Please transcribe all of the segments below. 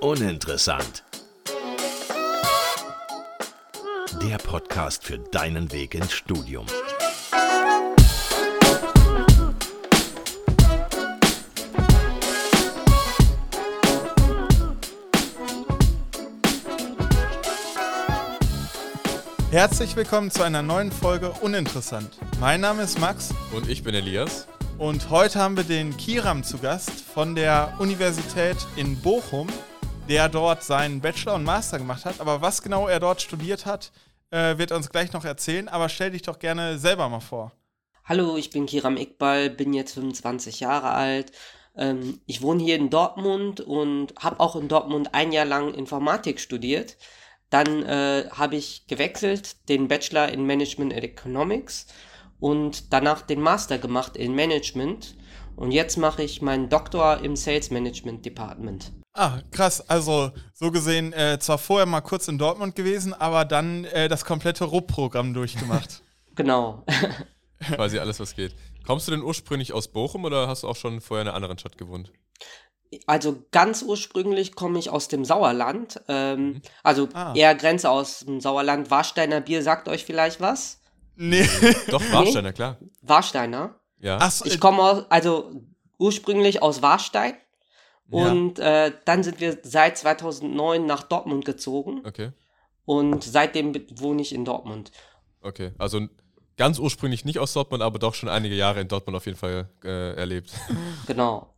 Uninteressant. Der Podcast für deinen Weg ins Studium. Herzlich willkommen zu einer neuen Folge Uninteressant. Mein Name ist Max Und ich bin Elias. und heute haben wir den Kiram zu Gast von der Universität in Bochum, der dort seinen Bachelor und Master gemacht hat. Aber was genau er dort studiert hat, äh, wird er uns gleich noch erzählen. Aber stell dich doch gerne selber mal vor. Hallo, ich bin Kiram Iqbal, bin jetzt 25 Jahre alt. Ähm, ich wohne hier in Dortmund und habe auch in Dortmund ein Jahr lang Informatik studiert. Dann äh, habe ich gewechselt, den Bachelor in Management and Economics und danach den Master gemacht in Management. Und jetzt mache ich meinen Doktor im Sales Management Department. Ah, krass. Also so gesehen äh, zwar vorher mal kurz in Dortmund gewesen, aber dann äh, das komplette RUP-Programm durchgemacht. Genau. Quasi alles, was geht. Kommst du denn ursprünglich aus Bochum oder hast du auch schon vorher in einer anderen Stadt gewohnt? Also ganz ursprünglich komme ich aus dem Sauerland. Ähm, also Ah. eher Grenze aus dem Sauerland. Warsteiner Bier sagt euch vielleicht was? nee. Doch, Warsteiner, klar. Warsteiner. Ja. Ach so, Ich komme aus, also ursprünglich aus Warstein. Ja. Und äh, dann sind wir seit 2009 nach Dortmund gezogen. Okay. Und seitdem wohne ich in Dortmund. Okay. Also ganz ursprünglich nicht aus Dortmund, aber doch schon einige Jahre in Dortmund auf jeden Fall äh, erlebt. Genau.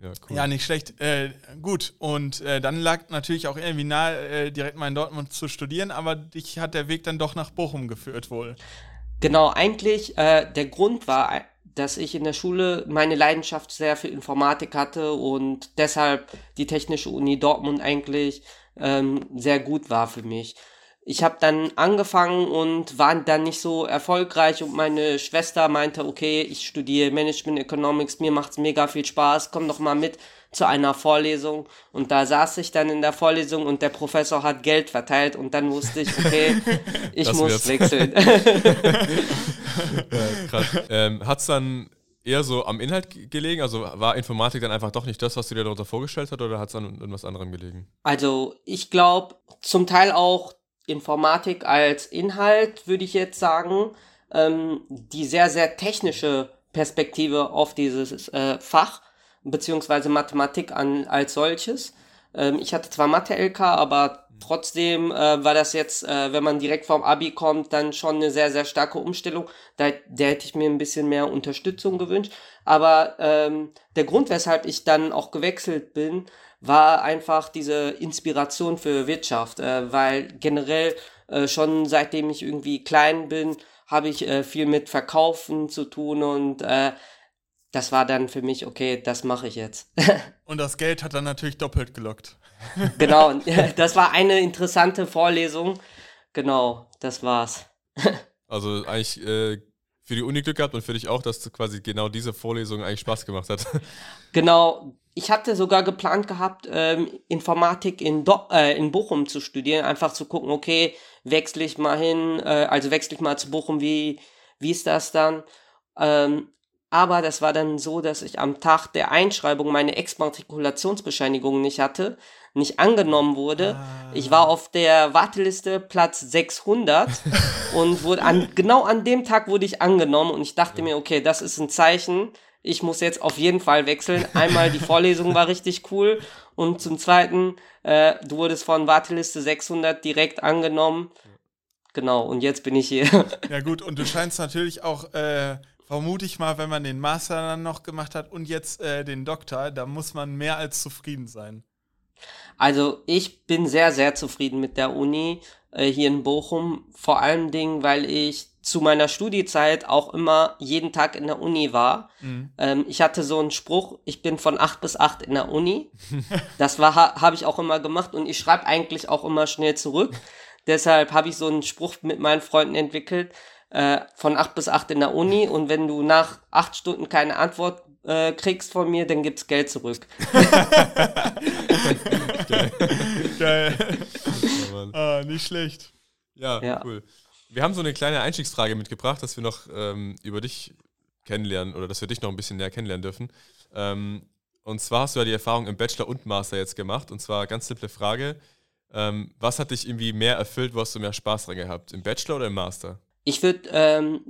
ja, cool. Ja, nicht schlecht. Äh, gut, und äh, dann lag natürlich auch irgendwie nahe, äh, direkt mal in Dortmund zu studieren, aber dich hat der Weg dann doch nach Bochum geführt wohl. Genau, eigentlich äh, der Grund war, äh, dass ich in der Schule meine Leidenschaft sehr für Informatik hatte und deshalb die Technische Uni Dortmund eigentlich ähm, sehr gut war für mich. Ich habe dann angefangen und war dann nicht so erfolgreich und meine Schwester meinte, okay, ich studiere Management Economics, mir macht's mega viel Spaß, komm doch mal mit zu einer Vorlesung und da saß ich dann in der Vorlesung und der Professor hat Geld verteilt und dann wusste ich, okay, ich Das muss wird's. wechseln. Krass. ähm, Hat es dann eher so am Inhalt ge- gelegen? Also war Informatik dann einfach doch nicht das, was du dir darunter vorgestellt hast, oder hat es an irgendwas anderem gelegen? Also ich glaube zum Teil auch Informatik als Inhalt, würde ich jetzt sagen, ähm, die sehr, sehr technische Perspektive auf dieses äh, Fach, beziehungsweise Mathematik an, als solches. Ähm, ich hatte zwar Mathe-LK, aber trotzdem äh, war das jetzt, äh, wenn man direkt vom Abi kommt, dann schon eine sehr, sehr starke Umstellung. Da, da hätte ich mir ein bisschen mehr Unterstützung gewünscht. Aber ähm, der Grund, weshalb ich dann auch gewechselt bin, war einfach diese Inspiration für Wirtschaft, äh, weil generell äh, schon seitdem ich irgendwie klein bin, habe ich äh, viel mit Verkaufen zu tun und äh, das war dann für mich, okay, das mache ich jetzt. Und das Geld hat dann natürlich doppelt gelockt. genau, das war eine interessante Vorlesung. Genau, das war's. Also eigentlich äh, für die Uni Glück gehabt und für dich auch, dass du quasi genau diese Vorlesung eigentlich Spaß gemacht hat. Genau, ich hatte sogar geplant gehabt, ähm, Informatik in, Do äh, in Bochum zu studieren, einfach zu gucken, okay, wechsle ich mal hin, äh, also wechsle ich mal zu Bochum, wie, wie ist das dann? Ähm, aber das war dann so, dass ich am Tag der Einschreibung meine Exmatrikulationsbescheinigung nicht hatte, nicht angenommen wurde. Ich war auf der Warteliste Platz 600 und wurde an, genau an dem Tag wurde ich angenommen und ich dachte mir, okay, das ist ein Zeichen. Ich muss jetzt auf jeden Fall wechseln. Einmal die Vorlesung war richtig cool und zum zweiten, äh, du wurdest von Warteliste 600 direkt angenommen. Genau, und jetzt bin ich hier. Ja gut, und du scheinst natürlich auch, äh, vermute ich mal, wenn man den Master dann noch gemacht hat und jetzt äh, den Doktor, da muss man mehr als zufrieden sein. Also ich bin sehr, sehr zufrieden mit der Uni äh, hier in Bochum. Vor allen Dingen, weil ich zu meiner Studiezeit auch immer jeden Tag in der Uni war. Ähm, ich hatte so einen Spruch, ich bin von 8 bis 8 in der Uni. Das war ha, habe ich auch immer gemacht und ich schreibe eigentlich auch immer schnell zurück. Deshalb habe ich so einen Spruch mit meinen Freunden entwickelt, äh, von 8 bis 8 in der Uni und wenn du nach 8 Stunden keine Antwort äh, kriegst von mir, dann gibt's Geld zurück. Geil. Ja, Mann. ah, nicht schlecht. Ja, Ja. cool. Wir haben so eine kleine Einstiegsfrage mitgebracht, dass wir noch ähm, über dich kennenlernen oder dass wir dich noch ein bisschen näher kennenlernen dürfen. Ähm, Und zwar hast du ja die Erfahrung im Bachelor und Master jetzt gemacht. Und zwar ganz simple Frage. Ähm, was hat dich irgendwie mehr erfüllt, wo hast du mehr Spaß dran gehabt? Im Bachelor oder im Master? Ich würde ähm,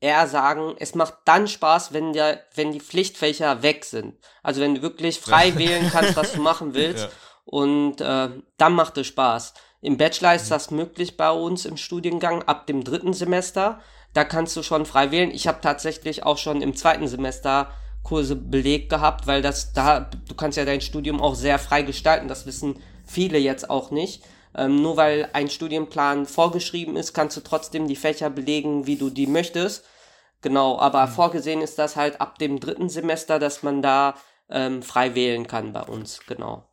eher sagen, es macht dann Spaß, wenn, der, wenn die Pflichtfächer weg sind. Also wenn du wirklich frei wählen kannst, was du machen willst. Ja. Und äh, dann macht es Spaß. Im Bachelor ist mhm. das möglich bei uns im Studiengang ab dem dritten Semester. Da kannst du schon frei wählen. Ich habe tatsächlich auch schon im zweiten Semester Kurse belegt gehabt, weil das da, du kannst ja dein Studium auch sehr frei gestalten. Das wissen viele jetzt auch nicht. Ähm, nur weil ein Studienplan vorgeschrieben ist, kannst du trotzdem die Fächer belegen, wie du die möchtest. Genau, aber mhm. vorgesehen ist das halt ab dem dritten Semester, dass man da ähm, frei wählen kann bei uns, genau.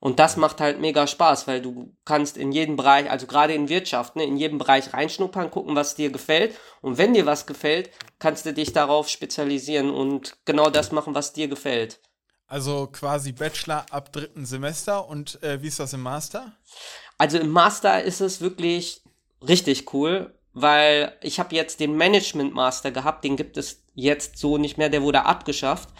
Und das macht halt mega Spaß, weil du kannst in jedem Bereich, also gerade in Wirtschaft, ne, in jedem Bereich reinschnuppern, gucken, was dir gefällt. Und wenn dir was gefällt, kannst du dich darauf spezialisieren und genau das machen, was dir gefällt. Also quasi Bachelor ab dritten Semester und äh, wie ist das im Master? Also im Master ist es wirklich richtig cool, weil ich habe jetzt den Management Master gehabt, den gibt es jetzt so nicht mehr, der wurde abgeschafft.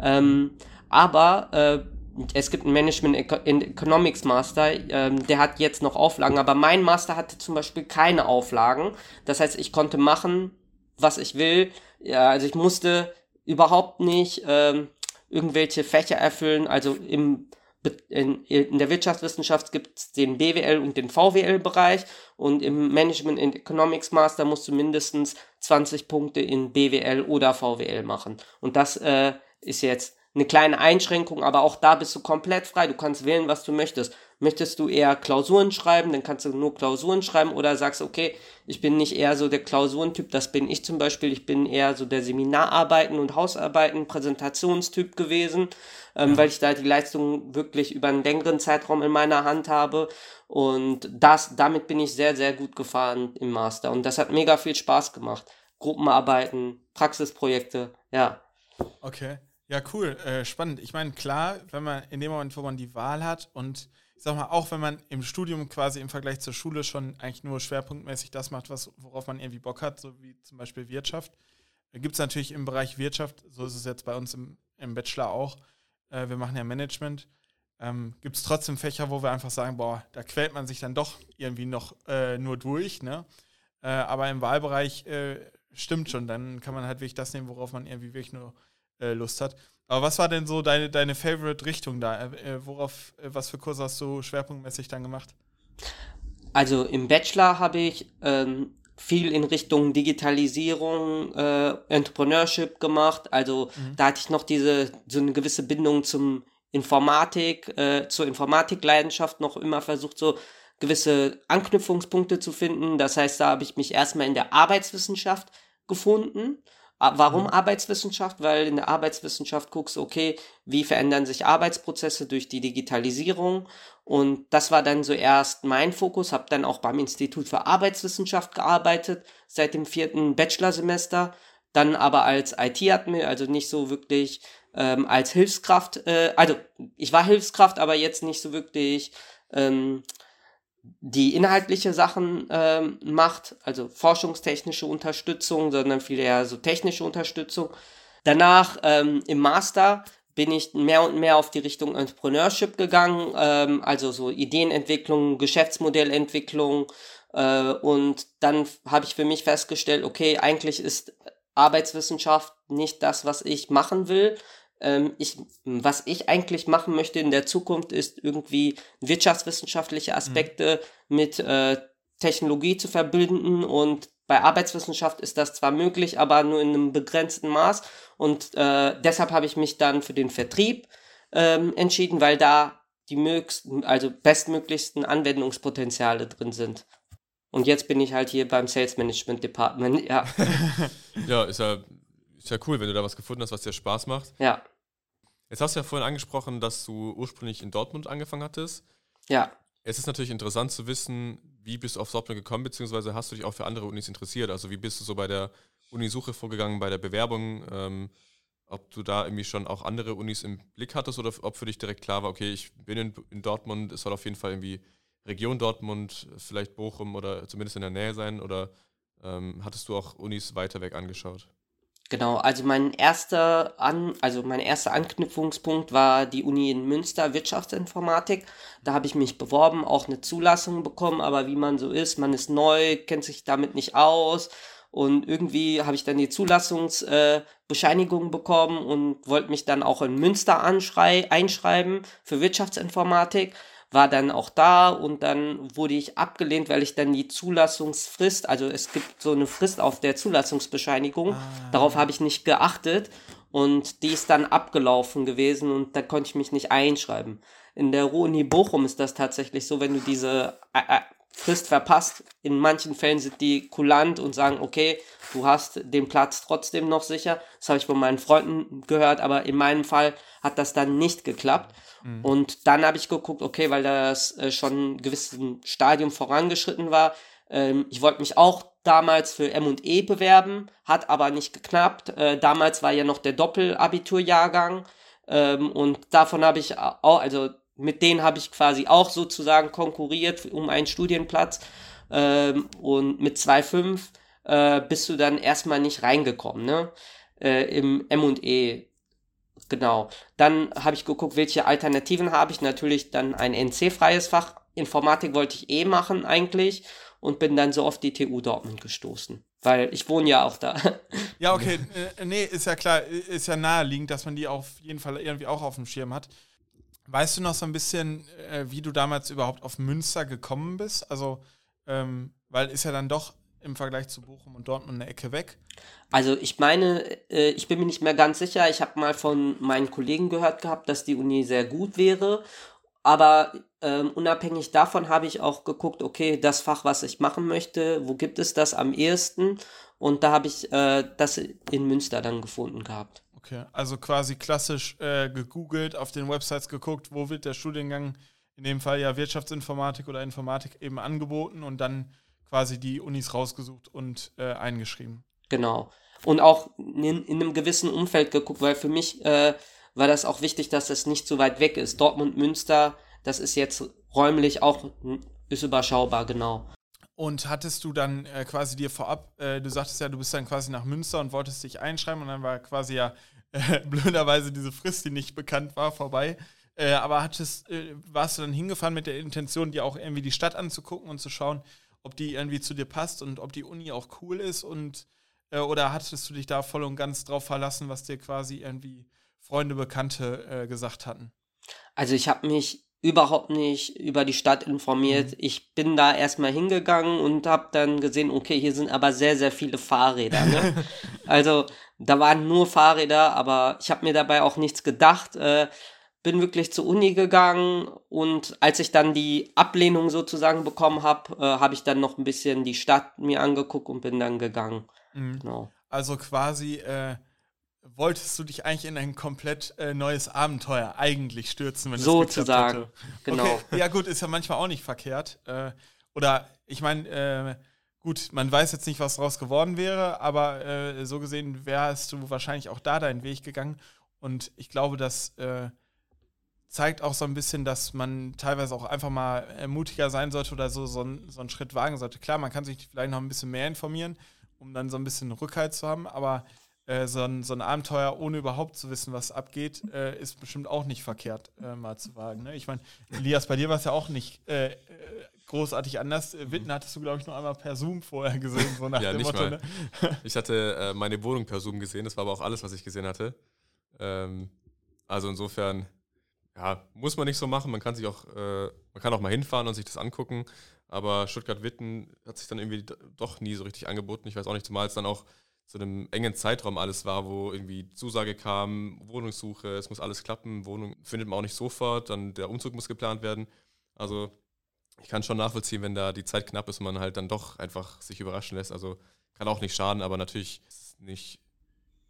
Ähm, aber äh, es gibt einen Management Economics Master, ähm, der hat jetzt noch Auflagen, aber mein Master hatte zum Beispiel keine Auflagen. Das heißt, ich konnte machen, was ich will. Ja, also ich musste überhaupt nicht ähm, irgendwelche Fächer erfüllen. Also im, in, in der Wirtschaftswissenschaft gibt es den BWL und den VWL-Bereich und im Management and Economics Master musst du mindestens 20 Punkte in BWL oder VWL machen. Und das äh, ist jetzt eine kleine Einschränkung, aber auch da bist du komplett frei. Du kannst wählen, was du möchtest. Möchtest du eher Klausuren schreiben, dann kannst du nur Klausuren schreiben oder sagst, okay, ich bin nicht eher so der Klausurentyp, das bin ich zum Beispiel, ich bin eher so der Seminararbeiten und Hausarbeiten, Präsentationstyp gewesen, ähm, ja. weil ich da die Leistung wirklich über einen längeren Zeitraum in meiner Hand habe und das, damit bin ich sehr, sehr gut gefahren im Master und das hat mega viel Spaß gemacht. Gruppenarbeiten, Praxisprojekte, ja. Okay. Ja, cool, äh, spannend. Ich meine, klar, wenn man in dem Moment, wo man die Wahl hat und ich sag mal, auch wenn man im Studium quasi im Vergleich zur Schule schon eigentlich nur schwerpunktmäßig das macht, was, worauf man irgendwie Bock hat, so wie zum Beispiel Wirtschaft, gibt es natürlich im Bereich Wirtschaft, so ist es jetzt bei uns im, im Bachelor auch, äh, wir machen ja Management, ähm, gibt es trotzdem Fächer, wo wir einfach sagen, boah, da quält man sich dann doch irgendwie noch äh, nur durch, ne? Äh, aber im Wahlbereich äh, stimmt schon, dann kann man halt wirklich das nehmen, worauf man irgendwie wirklich nur äh, Lust hat. Aber was war denn so deine, deine Favorite-Richtung da? Äh, äh, worauf, äh, was für Kurse hast du schwerpunktmäßig dann gemacht? Also im Bachelor habe ich ähm, viel in Richtung Digitalisierung, äh, Entrepreneurship gemacht. Also mhm. da hatte ich noch diese so eine gewisse Bindung zum Informatik, zur Informatikleidenschaft noch immer versucht, so gewisse Anknüpfungspunkte zu finden. Das heißt, da habe ich mich erstmal in der Arbeitswissenschaft gefunden Warum mhm. Arbeitswissenschaft? Weil in der Arbeitswissenschaft guckst, du, okay, wie verändern sich Arbeitsprozesse durch die Digitalisierung? Und das war dann zuerst mein Fokus, habe dann auch beim Institut für Arbeitswissenschaft gearbeitet, seit dem vierten Bachelorsemester, dann aber als IT-Admin, also nicht so wirklich ähm, als Hilfskraft, äh, also ich war Hilfskraft, aber jetzt nicht so wirklich ähm, die inhaltliche Sachen ähm, macht, also forschungstechnische Unterstützung, sondern viel eher so technische Unterstützung. Danach ähm, im Master bin ich mehr und mehr auf die Richtung Entrepreneurship gegangen, ähm, also so Ideenentwicklung, Geschäftsmodellentwicklung äh, und dann habe ich für mich festgestellt, okay, eigentlich ist Arbeitswissenschaft nicht das, was ich machen will, ähm, ich, was ich eigentlich machen möchte in der Zukunft, ist irgendwie wirtschaftswissenschaftliche mhm. Aspekte mhm. mit äh, Technologie zu verbinden und bei Arbeitswissenschaft ist das zwar möglich, aber nur in einem begrenzten Maß und äh, deshalb habe ich mich dann für den Vertrieb ähm, entschieden, weil da die mögsten, also bestmöglichsten Anwendungspotenziale drin sind. Und jetzt bin ich halt hier beim Sales Management Department, ja. ja, ist ja ist ja cool, wenn du da was gefunden hast, was dir Spaß macht. Ja. Jetzt hast du ja vorhin angesprochen, dass du ursprünglich in Dortmund angefangen hattest. Ja. Es ist natürlich interessant zu wissen, wie bist du auf Dortmund gekommen, beziehungsweise hast du dich auch für andere Unis interessiert? Also wie bist du so bei der Unisuche vorgegangen, bei der Bewerbung? Ähm, ob du da irgendwie schon auch andere Unis im Blick hattest oder ob für dich direkt klar war, okay, ich bin in, in Dortmund, es soll auf jeden Fall irgendwie Region Dortmund, vielleicht Bochum oder zumindest in der Nähe sein oder ähm, hattest du auch Unis weiter weg angeschaut? Genau, also mein erster An also mein erster Anknüpfungspunkt war die Uni in Münster Wirtschaftsinformatik. Da habe ich mich beworben, auch eine Zulassung bekommen, aber wie man so ist, man ist neu, kennt sich damit nicht aus und irgendwie habe ich dann die Zulassungsbescheinigung äh, bekommen und wollte mich dann auch in Münster einschreiben für Wirtschaftsinformatik war dann auch da und dann wurde ich abgelehnt, weil ich dann die Zulassungsfrist, also es gibt so eine Frist auf der Zulassungsbescheinigung, ah. darauf habe ich nicht geachtet und die ist dann abgelaufen gewesen und da konnte ich mich nicht einschreiben. In der Uni Bochum ist das tatsächlich so, wenn du diese äh, äh, Frist verpasst, in manchen Fällen sind die kulant und sagen, okay, du hast den Platz trotzdem noch sicher. Das habe ich von meinen Freunden gehört, aber in meinem Fall hat das dann nicht geklappt. Mhm. Und dann habe ich geguckt, okay, weil das äh, schon ein gewisses Stadium vorangeschritten war. Ähm, ich wollte mich auch damals für M&E bewerben, hat aber nicht geklappt. Äh, damals war ja noch der Doppelabiturjahrgang ähm, und davon habe ich auch, also mit denen habe ich quasi auch sozusagen konkurriert um einen Studienplatz ähm, und mit 2,5 äh, bist du dann erstmal nicht reingekommen, ne? Äh, Im M&E Genau. Dann habe ich geguckt, welche Alternativen habe ich. Natürlich dann ein NC-freies Fach. Informatik wollte ich eh machen eigentlich und bin dann so auf die TU Dortmund gestoßen. Weil ich wohne ja auch da. Ja, okay. Äh, nee, ist ja klar, ist ja naheliegend, dass man die auf jeden Fall irgendwie auch auf dem Schirm hat. Weißt du noch so ein bisschen, äh, wie du damals überhaupt auf Münster gekommen bist? Also, ähm, weil ist ja dann doch im Vergleich zu Bochum und Dortmund eine Ecke weg. Also ich meine, äh, ich bin mir nicht mehr ganz sicher. Ich habe mal von meinen Kollegen gehört gehabt, dass die Uni sehr gut wäre. Aber ähm, unabhängig davon habe ich auch geguckt, okay, das Fach, was ich machen möchte, wo gibt es das am ehesten? Und da habe ich äh, das in Münster dann gefunden gehabt. Okay, also quasi klassisch äh, gegoogelt, auf den Websites geguckt, wo wird der Studiengang, in dem Fall ja Wirtschaftsinformatik oder Informatik eben angeboten und dann quasi die Unis rausgesucht und äh, eingeschrieben. Genau. Und auch in, in, einem gewissen Umfeld geguckt, weil für mich äh, war das auch wichtig, dass es nicht so weit weg ist. Dortmund, Münster, das ist jetzt räumlich auch, ist überschaubar, genau. Und hattest du dann äh, quasi dir vorab, äh, du sagtest ja, du bist dann quasi nach Münster und wolltest dich einschreiben und dann war quasi ja blöderweise diese Frist, die nicht bekannt war, vorbei. Äh, aber hattest, äh, warst du dann hingefahren mit der Intention, dir auch irgendwie die Stadt anzugucken und zu schauen, ob die irgendwie zu dir passt und ob die Uni auch cool ist und äh, oder hattest du dich da voll und ganz drauf verlassen, was dir quasi irgendwie Freunde, Bekannte äh, gesagt hatten? Also ich habe mich überhaupt nicht über die Stadt informiert. Mhm. Ich bin da erstmal hingegangen und habe dann gesehen, okay, hier sind aber sehr, sehr viele Fahrräder. Ne? also da waren nur Fahrräder, aber ich habe mir dabei auch nichts gedacht. Äh, bin wirklich zur Uni gegangen und als ich dann die Ablehnung sozusagen bekommen habe, äh, habe ich dann noch ein bisschen die Stadt mir angeguckt und bin dann gegangen. Mhm. Genau. Also quasi äh, wolltest du dich eigentlich in ein komplett äh, neues Abenteuer eigentlich stürzen, wenn so es hätte. Genau. Okay. Ja gut, ist ja manchmal auch nicht verkehrt. Äh, oder ich meine, äh, gut, man weiß jetzt nicht, was daraus geworden wäre, aber äh, so gesehen wärst du wahrscheinlich auch da deinen Weg gegangen. Und ich glaube, dass zeigt auch so ein bisschen, dass man teilweise auch einfach mal mutiger sein sollte oder so, so, so einen Schritt wagen sollte. Klar, man kann sich vielleicht noch ein bisschen mehr informieren, um dann so ein bisschen Rückhalt zu haben, aber äh, so, ein, so ein Abenteuer, ohne überhaupt zu wissen, was abgeht, äh, ist bestimmt auch nicht verkehrt, äh, mal zu wagen. Ne? Ich meine, Elias, bei dir war es ja auch nicht äh, äh, großartig anders. Äh, Witten hattest du, glaube ich, noch einmal per Zoom vorher gesehen, so nach ja, dem Motto. Ne? Ich hatte meine Wohnung per Zoom gesehen, das war aber auch alles, was ich gesehen hatte. Ähm, also insofern ja, muss man nicht so machen. Man kann sich auch, äh, man kann auch mal hinfahren und sich das angucken. Aber Stuttgart-Witten hat sich dann irgendwie doch nie so richtig angeboten. Ich weiß auch nicht, zumal es dann auch zu einem engen Zeitraum alles war, wo irgendwie Zusage kam, Wohnungssuche, es muss alles klappen, Wohnung findet man auch nicht sofort, dann der Umzug muss geplant werden. Also ich kann schon nachvollziehen, wenn da die Zeit knapp ist und man halt dann doch einfach sich überraschen lässt. Also kann auch nicht schaden, aber natürlich ist es nicht,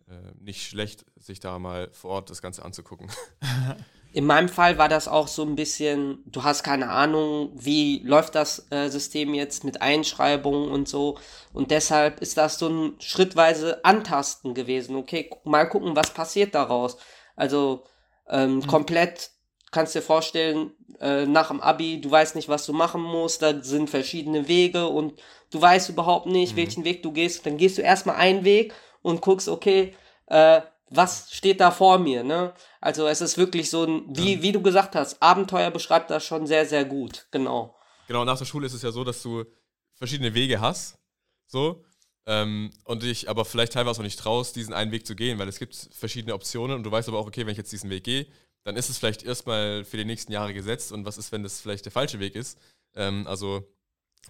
äh, nicht schlecht, sich da mal vor Ort das Ganze anzugucken. In meinem Fall war das auch so ein bisschen, du hast keine Ahnung, wie läuft das äh, System jetzt mit Einschreibungen und so. Und deshalb ist das so ein schrittweise Antasten gewesen. Okay, mal gucken, was passiert daraus. Also ähm, mhm. komplett kannst dir vorstellen, äh, nach dem Abi, du weißt nicht, was du machen musst, da sind verschiedene Wege und du weißt überhaupt nicht, mhm. welchen Weg du gehst. Dann gehst du erstmal einen Weg und guckst, okay, äh, was steht da vor mir, ne? Also es ist wirklich so ein, wie, wie du gesagt hast, Abenteuer beschreibt das schon sehr, sehr gut, genau. Genau, nach der Schule ist es ja so, dass du verschiedene Wege hast, so, ähm, und dich aber vielleicht teilweise auch nicht traust, diesen einen Weg zu gehen, weil es gibt verschiedene Optionen und du weißt aber auch, okay, wenn ich jetzt diesen Weg gehe, dann ist es vielleicht erstmal für die nächsten Jahre gesetzt und was ist, wenn das vielleicht der falsche Weg ist? Ähm, also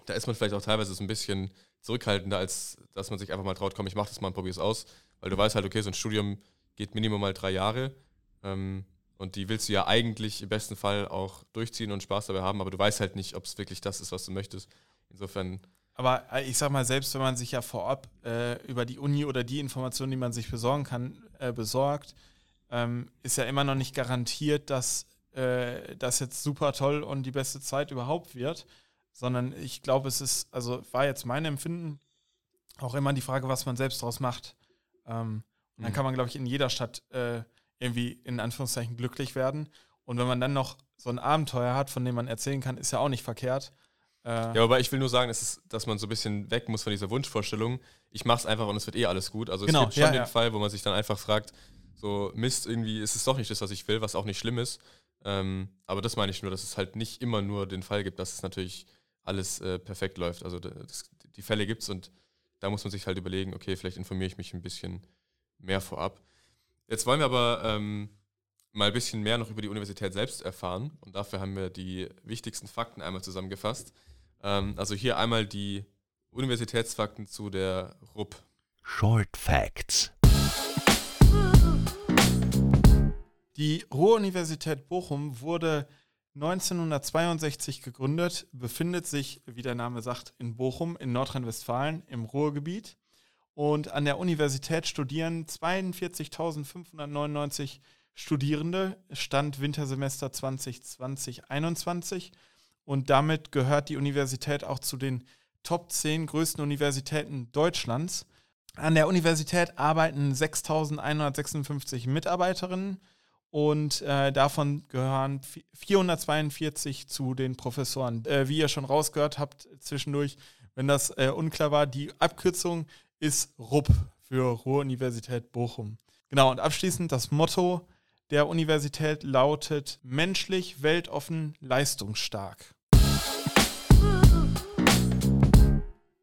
da ist man vielleicht auch teilweise so ein bisschen zurückhaltender, als dass man sich einfach mal traut, komm, ich mach das mal und probiere es aus, weil du weißt halt, okay, so ein Studium geht minimum mal drei Jahre ähm, und die willst du ja eigentlich im besten Fall auch durchziehen und Spaß dabei haben, aber du weißt halt nicht, ob es wirklich das ist, was du möchtest. Insofern. Aber äh, ich sag mal, selbst wenn man sich ja vorab äh, über die Uni oder die Informationen, die man sich besorgen kann, äh, besorgt, ähm, ist ja immer noch nicht garantiert, dass äh, das jetzt super toll und die beste Zeit überhaupt wird, sondern ich glaube, es ist, also war jetzt mein Empfinden auch immer die Frage, was man selbst daraus macht. Ähm, und dann mhm. kann man, glaube ich, in jeder Stadt äh, irgendwie in Anführungszeichen glücklich werden. Und wenn man dann noch so ein Abenteuer hat, von dem man erzählen kann, ist ja auch nicht verkehrt. Äh ja, aber ich will nur sagen, ist, dass man so ein bisschen weg muss von dieser Wunschvorstellung. Ich mache es einfach und es wird eh alles gut. Also es genau, gibt schon ja, den ja. Fall, wo man sich dann einfach fragt, so Mist, irgendwie ist es doch nicht das, was ich will, was auch nicht schlimm ist. Ähm, aber das meine ich nur, dass es halt nicht immer nur den Fall gibt, dass es natürlich alles äh, perfekt läuft. Also das, die Fälle gibt es und da muss man sich halt überlegen, okay, vielleicht informiere ich mich ein bisschen mehr vorab. Jetzt wollen wir aber ähm, mal ein bisschen mehr noch über die Universität selbst erfahren und dafür haben wir die wichtigsten Fakten einmal zusammengefasst. Ähm, also hier einmal die Universitätsfakten zu der RUP. Short Facts. Die Ruhr-Universität Bochum wurde 1962 gegründet, befindet sich, wie der Name sagt, in Bochum in Nordrhein-Westfalen im Ruhrgebiet und an der Universität studieren 42.599 Studierende, Stand Wintersemester 2020-21. Und damit gehört die Universität auch zu den Top 10 größten Universitäten Deutschlands. An der Universität arbeiten 6.156 Mitarbeiterinnen und äh, davon gehören 442 zu den Professoren. Äh, wie ihr schon rausgehört habt zwischendurch, wenn das äh, unklar war, die Abkürzung ist RUB für Ruhr-Universität Bochum. Genau, und abschließend das Motto der Universität lautet menschlich, weltoffen, leistungsstark.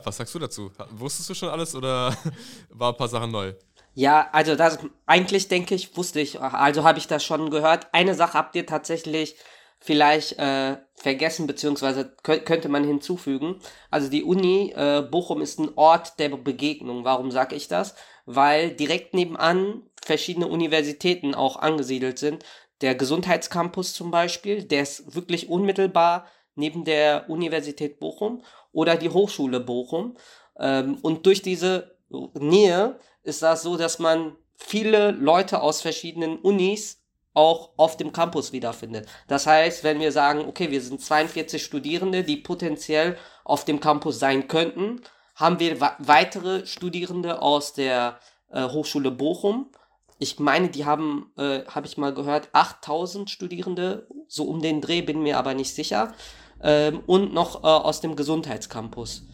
Was sagst du dazu? Wusstest du schon alles oder war ein paar Sachen neu? Ja, also das eigentlich denke ich, wusste ich, also habe ich das schon gehört. Eine Sache habt ihr tatsächlich vielleicht äh, vergessen, beziehungsweise könnte man hinzufügen. Also die Uni äh, Bochum ist ein Ort der Begegnung. Warum sage ich das? Weil direkt nebenan verschiedene Universitäten auch angesiedelt sind. Der Gesundheitscampus zum Beispiel, der ist wirklich unmittelbar neben der Universität Bochum oder die Hochschule Bochum. Ähm, und durch diese Nähe ist das so, dass man viele Leute aus verschiedenen Unis auch auf dem Campus wiederfindet. Das heißt, wenn wir sagen, okay, wir sind 42 Studierende, die potenziell auf dem Campus sein könnten, haben wir weitere Studierende aus der äh, Hochschule Bochum. Ich meine, die haben, äh, habe ich mal gehört, 8000 Studierende, so um den Dreh, bin mir aber nicht sicher. Ähm, und noch äh, aus dem Gesundheitscampus.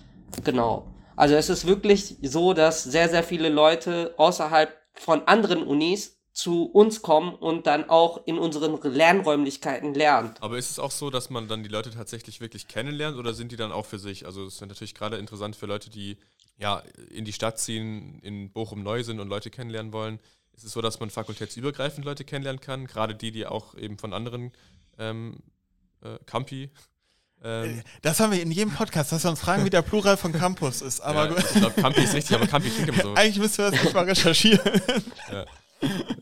Genau. Also es ist wirklich so, dass sehr, sehr viele Leute außerhalb von anderen Unis zu uns kommen und dann auch in unseren Lernräumlichkeiten lernen. Aber ist es auch so, dass man dann die Leute tatsächlich wirklich kennenlernt oder sind die dann auch für sich? Also es ist natürlich gerade interessant für Leute, die ja in die Stadt ziehen, in Bochum neu sind und Leute kennenlernen wollen. Ist es so, dass man fakultätsübergreifend Leute kennenlernen kann? Gerade die, die auch eben von anderen ähm, äh, Campi ähm, das haben wir in jedem Podcast, dass wir uns fragen, wie der Plural von Campus ist. Aber ja, ich glaube, Campi ist richtig, aber Campi klingt immer so. Eigentlich müssen wir das nicht mal recherchieren. Ja.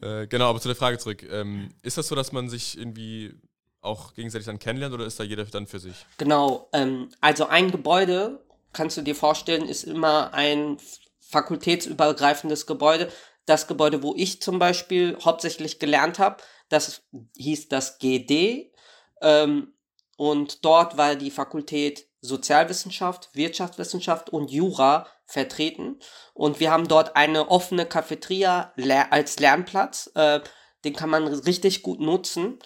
Äh, genau, aber zu der Frage zurück. Ähm, ist das so, dass man sich irgendwie auch gegenseitig dann kennenlernt oder ist da jeder dann für sich? Genau, ähm, also ein Gebäude, kannst du dir vorstellen, ist immer ein fakultätsübergreifendes Gebäude. Das Gebäude, wo ich zum Beispiel hauptsächlich gelernt habe, das hieß das GD. Ähm, und dort war die Fakultät Sozialwissenschaft, Wirtschaftswissenschaft und Jura vertreten. Und wir haben dort eine offene Cafeteria als Lernplatz. Äh, den kann man richtig gut nutzen.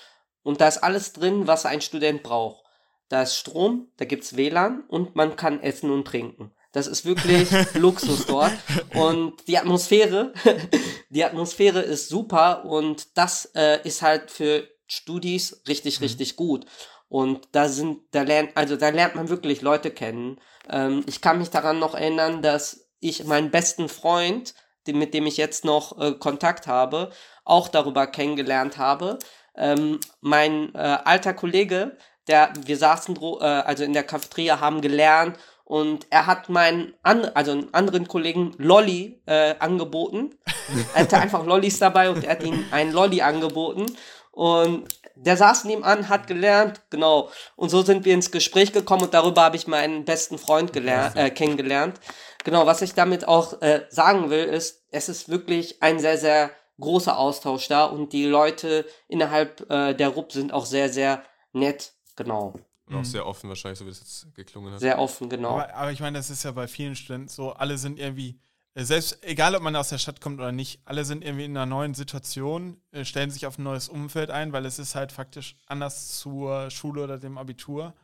Und da ist alles drin, was ein Student braucht. Da ist Strom, da gibt es WLAN und man kann essen und trinken. Das ist wirklich Luxus dort. Und die Atmosphäre, die Atmosphäre ist super und das äh, ist halt für Studis richtig, mhm. richtig gut. Und da sind, da lernt, also da lernt man wirklich Leute kennen. Ähm, ich kann mich daran noch erinnern, dass ich meinen besten Freund, den, mit dem ich jetzt noch äh, Kontakt habe, auch darüber kennengelernt habe. Ähm, mein äh, alter Kollege, der, wir saßen äh, also in der Cafeteria, haben gelernt und er hat meinen, an, also einen anderen Kollegen Lolly äh, angeboten. er hatte einfach Lollis dabei und er hat ihm einen Lolly angeboten. Und der saß nebenan, hat gelernt, genau. Und so sind wir ins Gespräch gekommen und darüber habe ich meinen besten Freund gelernt, äh, kennengelernt. Genau, was ich damit auch äh, sagen will, ist, es ist wirklich ein sehr, sehr großer Austausch da und die Leute innerhalb äh, der RUP sind auch sehr, sehr nett, genau. Und auch mhm. sehr offen wahrscheinlich, so wie es jetzt geklungen hat. Sehr offen, genau. Aber, aber ich meine, das ist ja bei vielen Studenten so, alle sind irgendwie, selbst egal ob man aus der Stadt kommt oder nicht, alle sind irgendwie in einer neuen Situation, äh, stellen sich auf ein neues Umfeld ein, weil es ist halt faktisch anders zur Schule oder dem Abitur.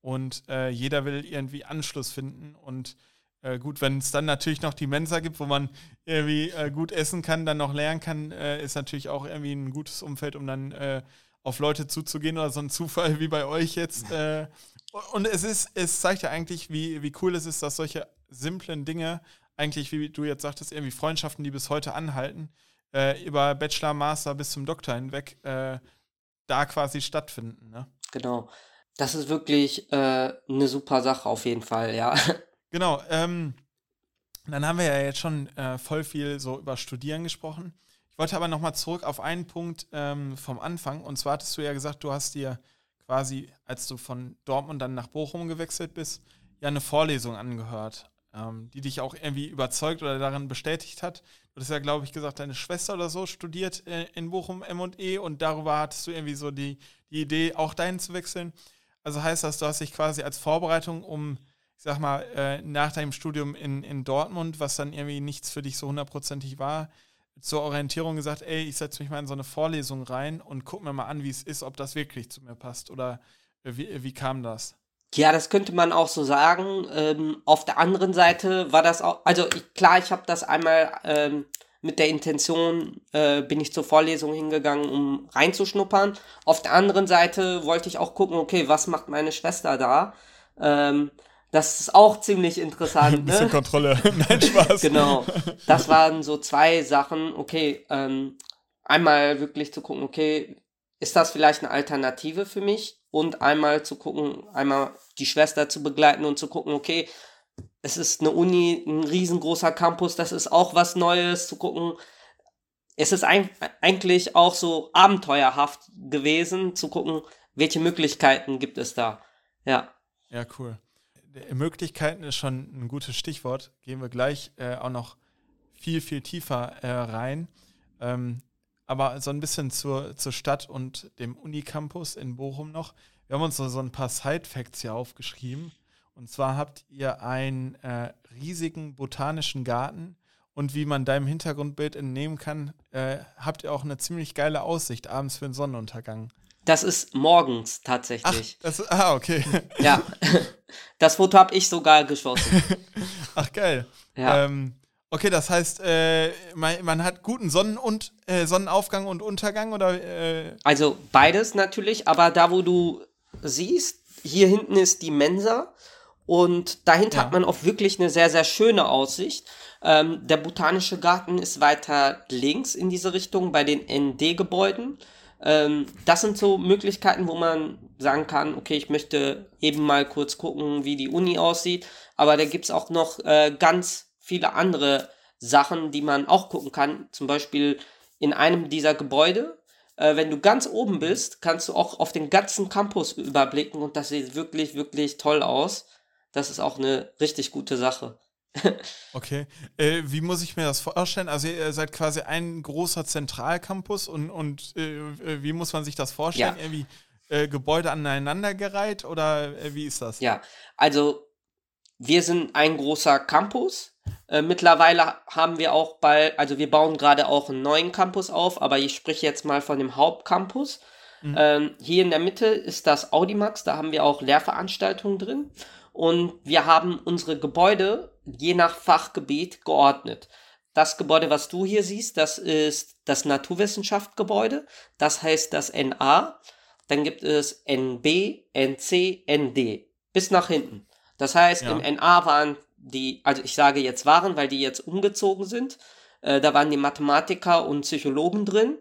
Und äh, jeder will irgendwie Anschluss finden und äh, gut, wenn es dann natürlich noch die Mensa gibt, wo man irgendwie äh, gut essen kann, dann noch lernen kann, äh, ist natürlich auch irgendwie ein gutes Umfeld, um dann äh, auf Leute zuzugehen oder so ein Zufall wie bei euch jetzt. Äh, und es ist, es zeigt ja eigentlich, wie, wie cool es ist, dass solche simplen Dinge, eigentlich, wie du jetzt sagtest, irgendwie Freundschaften, die bis heute anhalten, äh, über Bachelor, Master bis zum Doktor hinweg, da quasi stattfinden. Ne? Genau. Das ist wirklich eine super Sache auf jeden Fall, ja. Genau, ähm, dann haben wir ja jetzt schon äh, voll viel so über Studieren gesprochen. Ich wollte aber nochmal zurück auf einen Punkt ähm, vom Anfang. Und zwar hattest du ja gesagt, du hast dir quasi, als du von Dortmund dann nach Bochum gewechselt bist, ja eine Vorlesung angehört, ähm, die dich auch irgendwie überzeugt oder darin bestätigt hat. Du hast ja, glaube ich, gesagt, deine Schwester oder so studiert äh, in Bochum M&E und darüber hattest du irgendwie so die, die Idee, auch dahin zu wechseln. Also heißt das, du hast dich quasi als Vorbereitung, um ich sag mal, äh, nach deinem Studium in, in Dortmund, was dann irgendwie nichts für dich so hundertprozentig war, zur Orientierung gesagt, ey, ich setze mich mal in so eine Vorlesung rein und guck mir mal an, wie es ist, ob das wirklich zu mir passt oder äh, wie, wie kam das? Ja, das könnte man auch so sagen. Ähm, auf der anderen Seite war das auch, also ich, klar, ich habe das einmal ähm, mit der Intention, äh, bin ich zur Vorlesung hingegangen, um reinzuschnuppern. Auf der anderen Seite wollte ich auch gucken, okay, was macht meine Schwester da? Ähm, das ist auch ziemlich interessant. Ein bisschen ne? Kontrolle. Nein, Spaß. genau. Das waren so zwei Sachen. Okay, ähm, einmal wirklich zu gucken, okay, ist das vielleicht eine Alternative für mich? Und einmal zu gucken, einmal die Schwester zu begleiten und zu gucken, okay, es ist eine Uni, ein riesengroßer Campus, das ist auch was Neues, zu gucken. Es ist eigentlich auch so abenteuerhaft gewesen, zu gucken, welche Möglichkeiten gibt es da. Ja. Ja, cool. Möglichkeiten ist schon ein gutes Stichwort. Gehen wir gleich äh, auch noch viel, viel tiefer äh, rein. Ähm, aber so ein bisschen zur, zur Stadt und dem Unicampus in Bochum noch. Wir haben uns so, so ein paar Side-Facts hier aufgeschrieben. Und zwar habt ihr einen äh, riesigen botanischen Garten und wie man deinem Hintergrundbild entnehmen kann, äh, habt ihr auch eine ziemlich geile Aussicht abends für den Sonnenuntergang. Das ist morgens tatsächlich. Ach, das, ah, okay. Ja, das Foto habe ich sogar geschossen. Ach, geil. Ja. Ähm, okay, das heißt, äh, man, man, hat guten Sonnen und, äh, Sonnenaufgang und Untergang oder? Äh? Also beides natürlich, aber da, wo du siehst, hier hinten ist die Mensa und dahinter ja. hat man auch wirklich eine sehr, sehr schöne Aussicht. Ähm, der Botanische Garten ist weiter links in diese Richtung bei den ND-Gebäuden. Ähm, das sind so Möglichkeiten, wo man sagen kann, okay, ich möchte eben mal kurz gucken, wie die Uni aussieht. Aber da gibt es auch noch äh, ganz viele andere Sachen, die man auch gucken kann. Zum Beispiel in einem dieser Gebäude. Äh, wenn du ganz oben bist, kannst du auch auf den ganzen Campus überblicken und das sieht wirklich, wirklich toll aus. Das ist auch eine richtig gute Sache. okay. Äh, wie muss ich mir das vorstellen? Also ihr seid quasi ein großer Zentralcampus und, und äh, äh, wie muss man sich das vorstellen? Ja. Irgendwie äh, Gebäude aneinandergereiht oder äh, wie ist das? Ja, also wir sind ein großer Campus. Äh, mittlerweile haben wir auch bald, also wir bauen gerade auch einen neuen Campus auf, aber ich spreche jetzt mal von dem Hauptcampus. Mhm. Ähm, hier in der Mitte ist das Audimax, da haben wir auch Lehrveranstaltungen drin. Und wir haben unsere Gebäude je nach Fachgebiet geordnet. Das Gebäude, was du hier siehst, das ist das Naturwissenschaftsgebäude. Das heißt das NA. Dann gibt es NB, NC, ND. Bis nach hinten. Das heißt, ja. im NA waren die, also ich sage jetzt waren, weil die jetzt umgezogen sind. Äh, da waren die Mathematiker und Psychologen drin.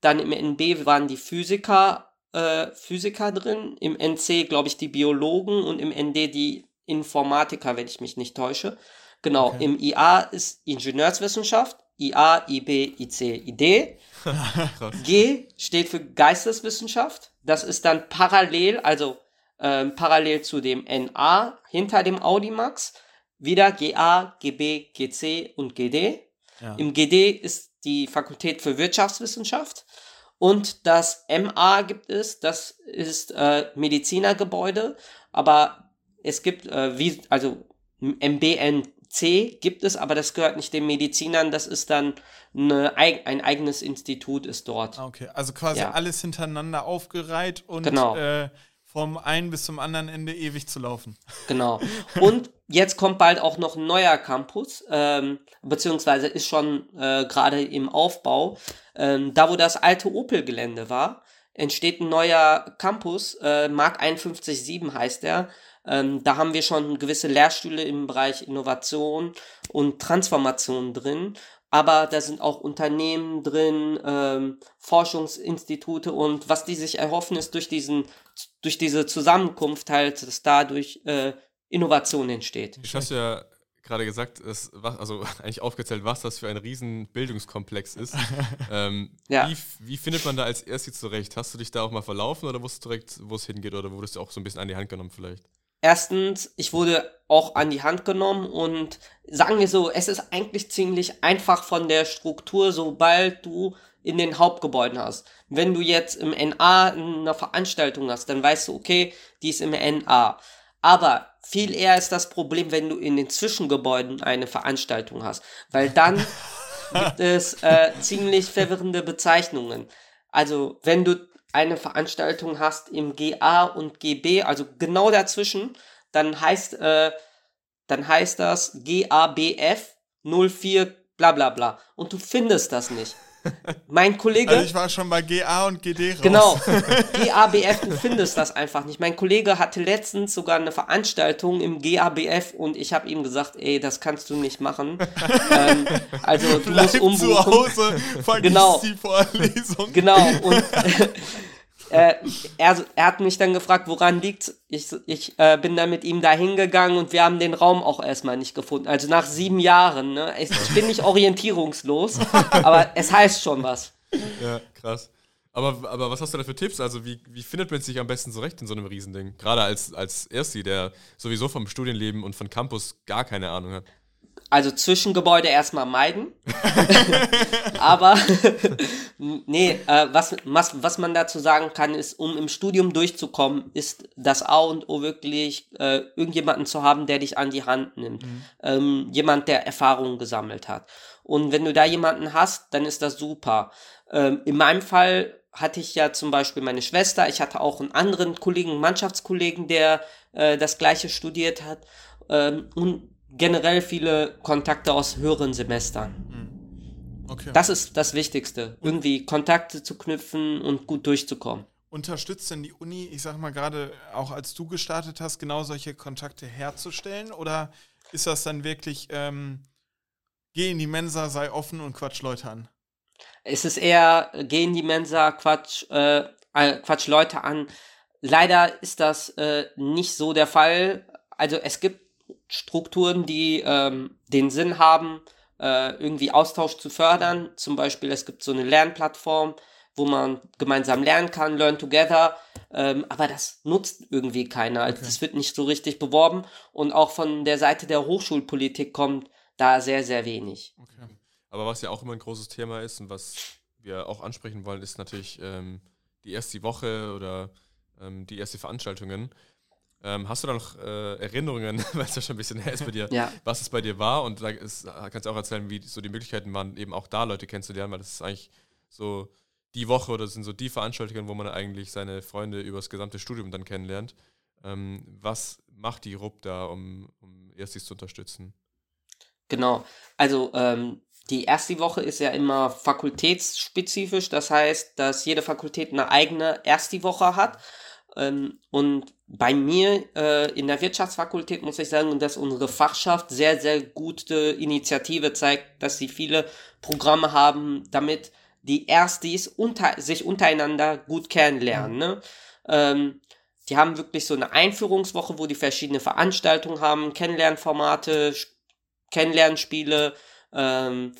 Dann im NB waren die Physiker, äh, Physiker drin. Im NC, glaube ich, die Biologen und im ND die Informatiker, wenn ich mich nicht täusche. Genau, okay. im IA ist Ingenieurswissenschaft, IA, IB, IC, ID. G steht für Geisteswissenschaft. Das ist dann parallel, also ähm, parallel zu dem NA hinter dem Audimax. Wieder GA, GB, GC und GD. Ja. Im GD ist die Fakultät für Wirtschaftswissenschaft. Und das MA gibt es, das ist äh, Medizinergebäude, aber es gibt, äh, wie, also MBNC gibt es, aber das gehört nicht den Medizinern, das ist dann eine, ein eigenes Institut ist dort. Ah, okay, also quasi ja. alles hintereinander aufgereiht und genau. äh, vom einen bis zum anderen Ende ewig zu laufen. Genau. Und jetzt kommt bald auch noch ein neuer Campus, ähm, beziehungsweise ist schon äh, gerade im Aufbau. Ähm, da, wo das alte Opel-Gelände war, entsteht ein neuer Campus, äh, Mark 517 heißt er. Ähm, da haben wir schon gewisse Lehrstühle im Bereich Innovation und Transformation drin aber da sind auch Unternehmen drin, ähm, Forschungsinstitute und was die sich erhoffen ist durch diesen, durch diese Zusammenkunft halt, dass dadurch äh, Innovation entsteht. Ich hast ja gerade gesagt, es, also eigentlich aufgezählt, was das für ein riesen Bildungskomplex ist. ähm, ja. wie, wie findet man da als erstes zurecht? Hast du dich da auch mal verlaufen oder wusstest du direkt, wo es hingeht oder wurdest du auch so ein bisschen an die Hand genommen vielleicht? Erstens, ich wurde auch an die Hand genommen und sagen wir so, es ist eigentlich ziemlich einfach von der Struktur, sobald du in den Hauptgebäuden hast. Wenn du jetzt im NA eine Veranstaltung hast, dann weißt du, okay, die ist im NA. Aber viel eher ist das Problem, wenn du in den Zwischengebäuden eine Veranstaltung hast, weil dann gibt es äh, ziemlich verwirrende Bezeichnungen. Also wenn du eine Veranstaltung hast im GA und GB, also genau dazwischen, dann heißt, äh, dann heißt das GABF 04 bla bla bla. Und du findest das nicht. Mein Kollege. Also ich war schon bei GA und GD raus. Genau. GABF, du findest das einfach nicht. Mein Kollege hatte letztens sogar eine Veranstaltung im GABF und ich habe ihm gesagt, ey, das kannst du nicht machen. ähm, also du Bleib musst umbuchen. zu Hause, genau. die Vorlesung. Genau. Und äh, er, er hat mich dann gefragt, woran liegt Ich, ich äh, bin dann mit ihm da hingegangen und wir haben den Raum auch erstmal nicht gefunden. Also nach sieben Jahren. Ne? Ich, ich bin nicht orientierungslos, aber es heißt schon was. Ja, krass. Aber, aber was hast du da für Tipps? Also, wie, wie findet man sich am besten zurecht in so einem Riesending? Gerade als, als Ersti, der sowieso vom Studienleben und von Campus gar keine Ahnung hat. Also Zwischengebäude erstmal meiden. Aber nee, äh, was, was, was man dazu sagen kann, ist, um im Studium durchzukommen, ist das A und O wirklich, äh, irgendjemanden zu haben, der dich an die Hand nimmt. Mhm. Ähm, jemand, der Erfahrungen gesammelt hat. Und wenn du da jemanden hast, dann ist das super. Ähm, in meinem Fall hatte ich ja zum Beispiel meine Schwester, ich hatte auch einen anderen Kollegen, Mannschaftskollegen, der äh, das gleiche studiert hat. Ähm, und generell viele Kontakte aus höheren Semestern. Hm. Okay. Das ist das Wichtigste, irgendwie Kontakte zu knüpfen und gut durchzukommen. Unterstützt denn die Uni, ich sag mal gerade auch als du gestartet hast, genau solche Kontakte herzustellen? Oder ist das dann wirklich, ähm, geh in die Mensa, sei offen und quatsch Leute an? Es ist eher, geh in die Mensa, quatsch, äh, äh quatsch Leute an. Leider ist das äh, nicht so der Fall. Also es gibt Strukturen, die ähm, den Sinn haben, äh, irgendwie Austausch zu fördern. Zum Beispiel, es gibt so eine Lernplattform, wo man gemeinsam lernen kann, Learn Together. Ähm, aber das nutzt irgendwie keiner. Also okay. Das wird nicht so richtig beworben. Und auch von der Seite der Hochschulpolitik kommt da sehr, sehr wenig. Okay. Aber was ja auch immer ein großes Thema ist und was wir auch ansprechen wollen, ist natürlich ähm, die erste Woche oder ähm, die erste Veranstaltungen. Ähm, hast du da noch äh, Erinnerungen, weil es ja schon ein bisschen her ist bei dir, ja. was es bei dir war? Und da ist, kannst du auch erzählen, wie so die Möglichkeiten waren, eben auch da Leute kennenzulernen, weil das ist eigentlich so die Woche oder sind so die Veranstaltungen, wo man eigentlich seine Freunde über das gesamte Studium dann kennenlernt. Ähm, was macht die RUB da, um, um Erstis zu unterstützen? Genau. Also ähm, die erste Woche ist ja immer fakultätsspezifisch. Das heißt, dass jede Fakultät eine eigene erste Woche hat. Ähm, und bei mir äh, in der Wirtschaftsfakultät muss ich sagen, dass unsere Fachschaft sehr, sehr gute Initiative zeigt, dass sie viele Programme haben, damit die Erstis unter, sich untereinander gut kennenlernen. Ne? Ähm, die haben wirklich so eine Einführungswoche, wo die verschiedene Veranstaltungen haben, Kennenlernformate, Kennenlernspiele, ähm,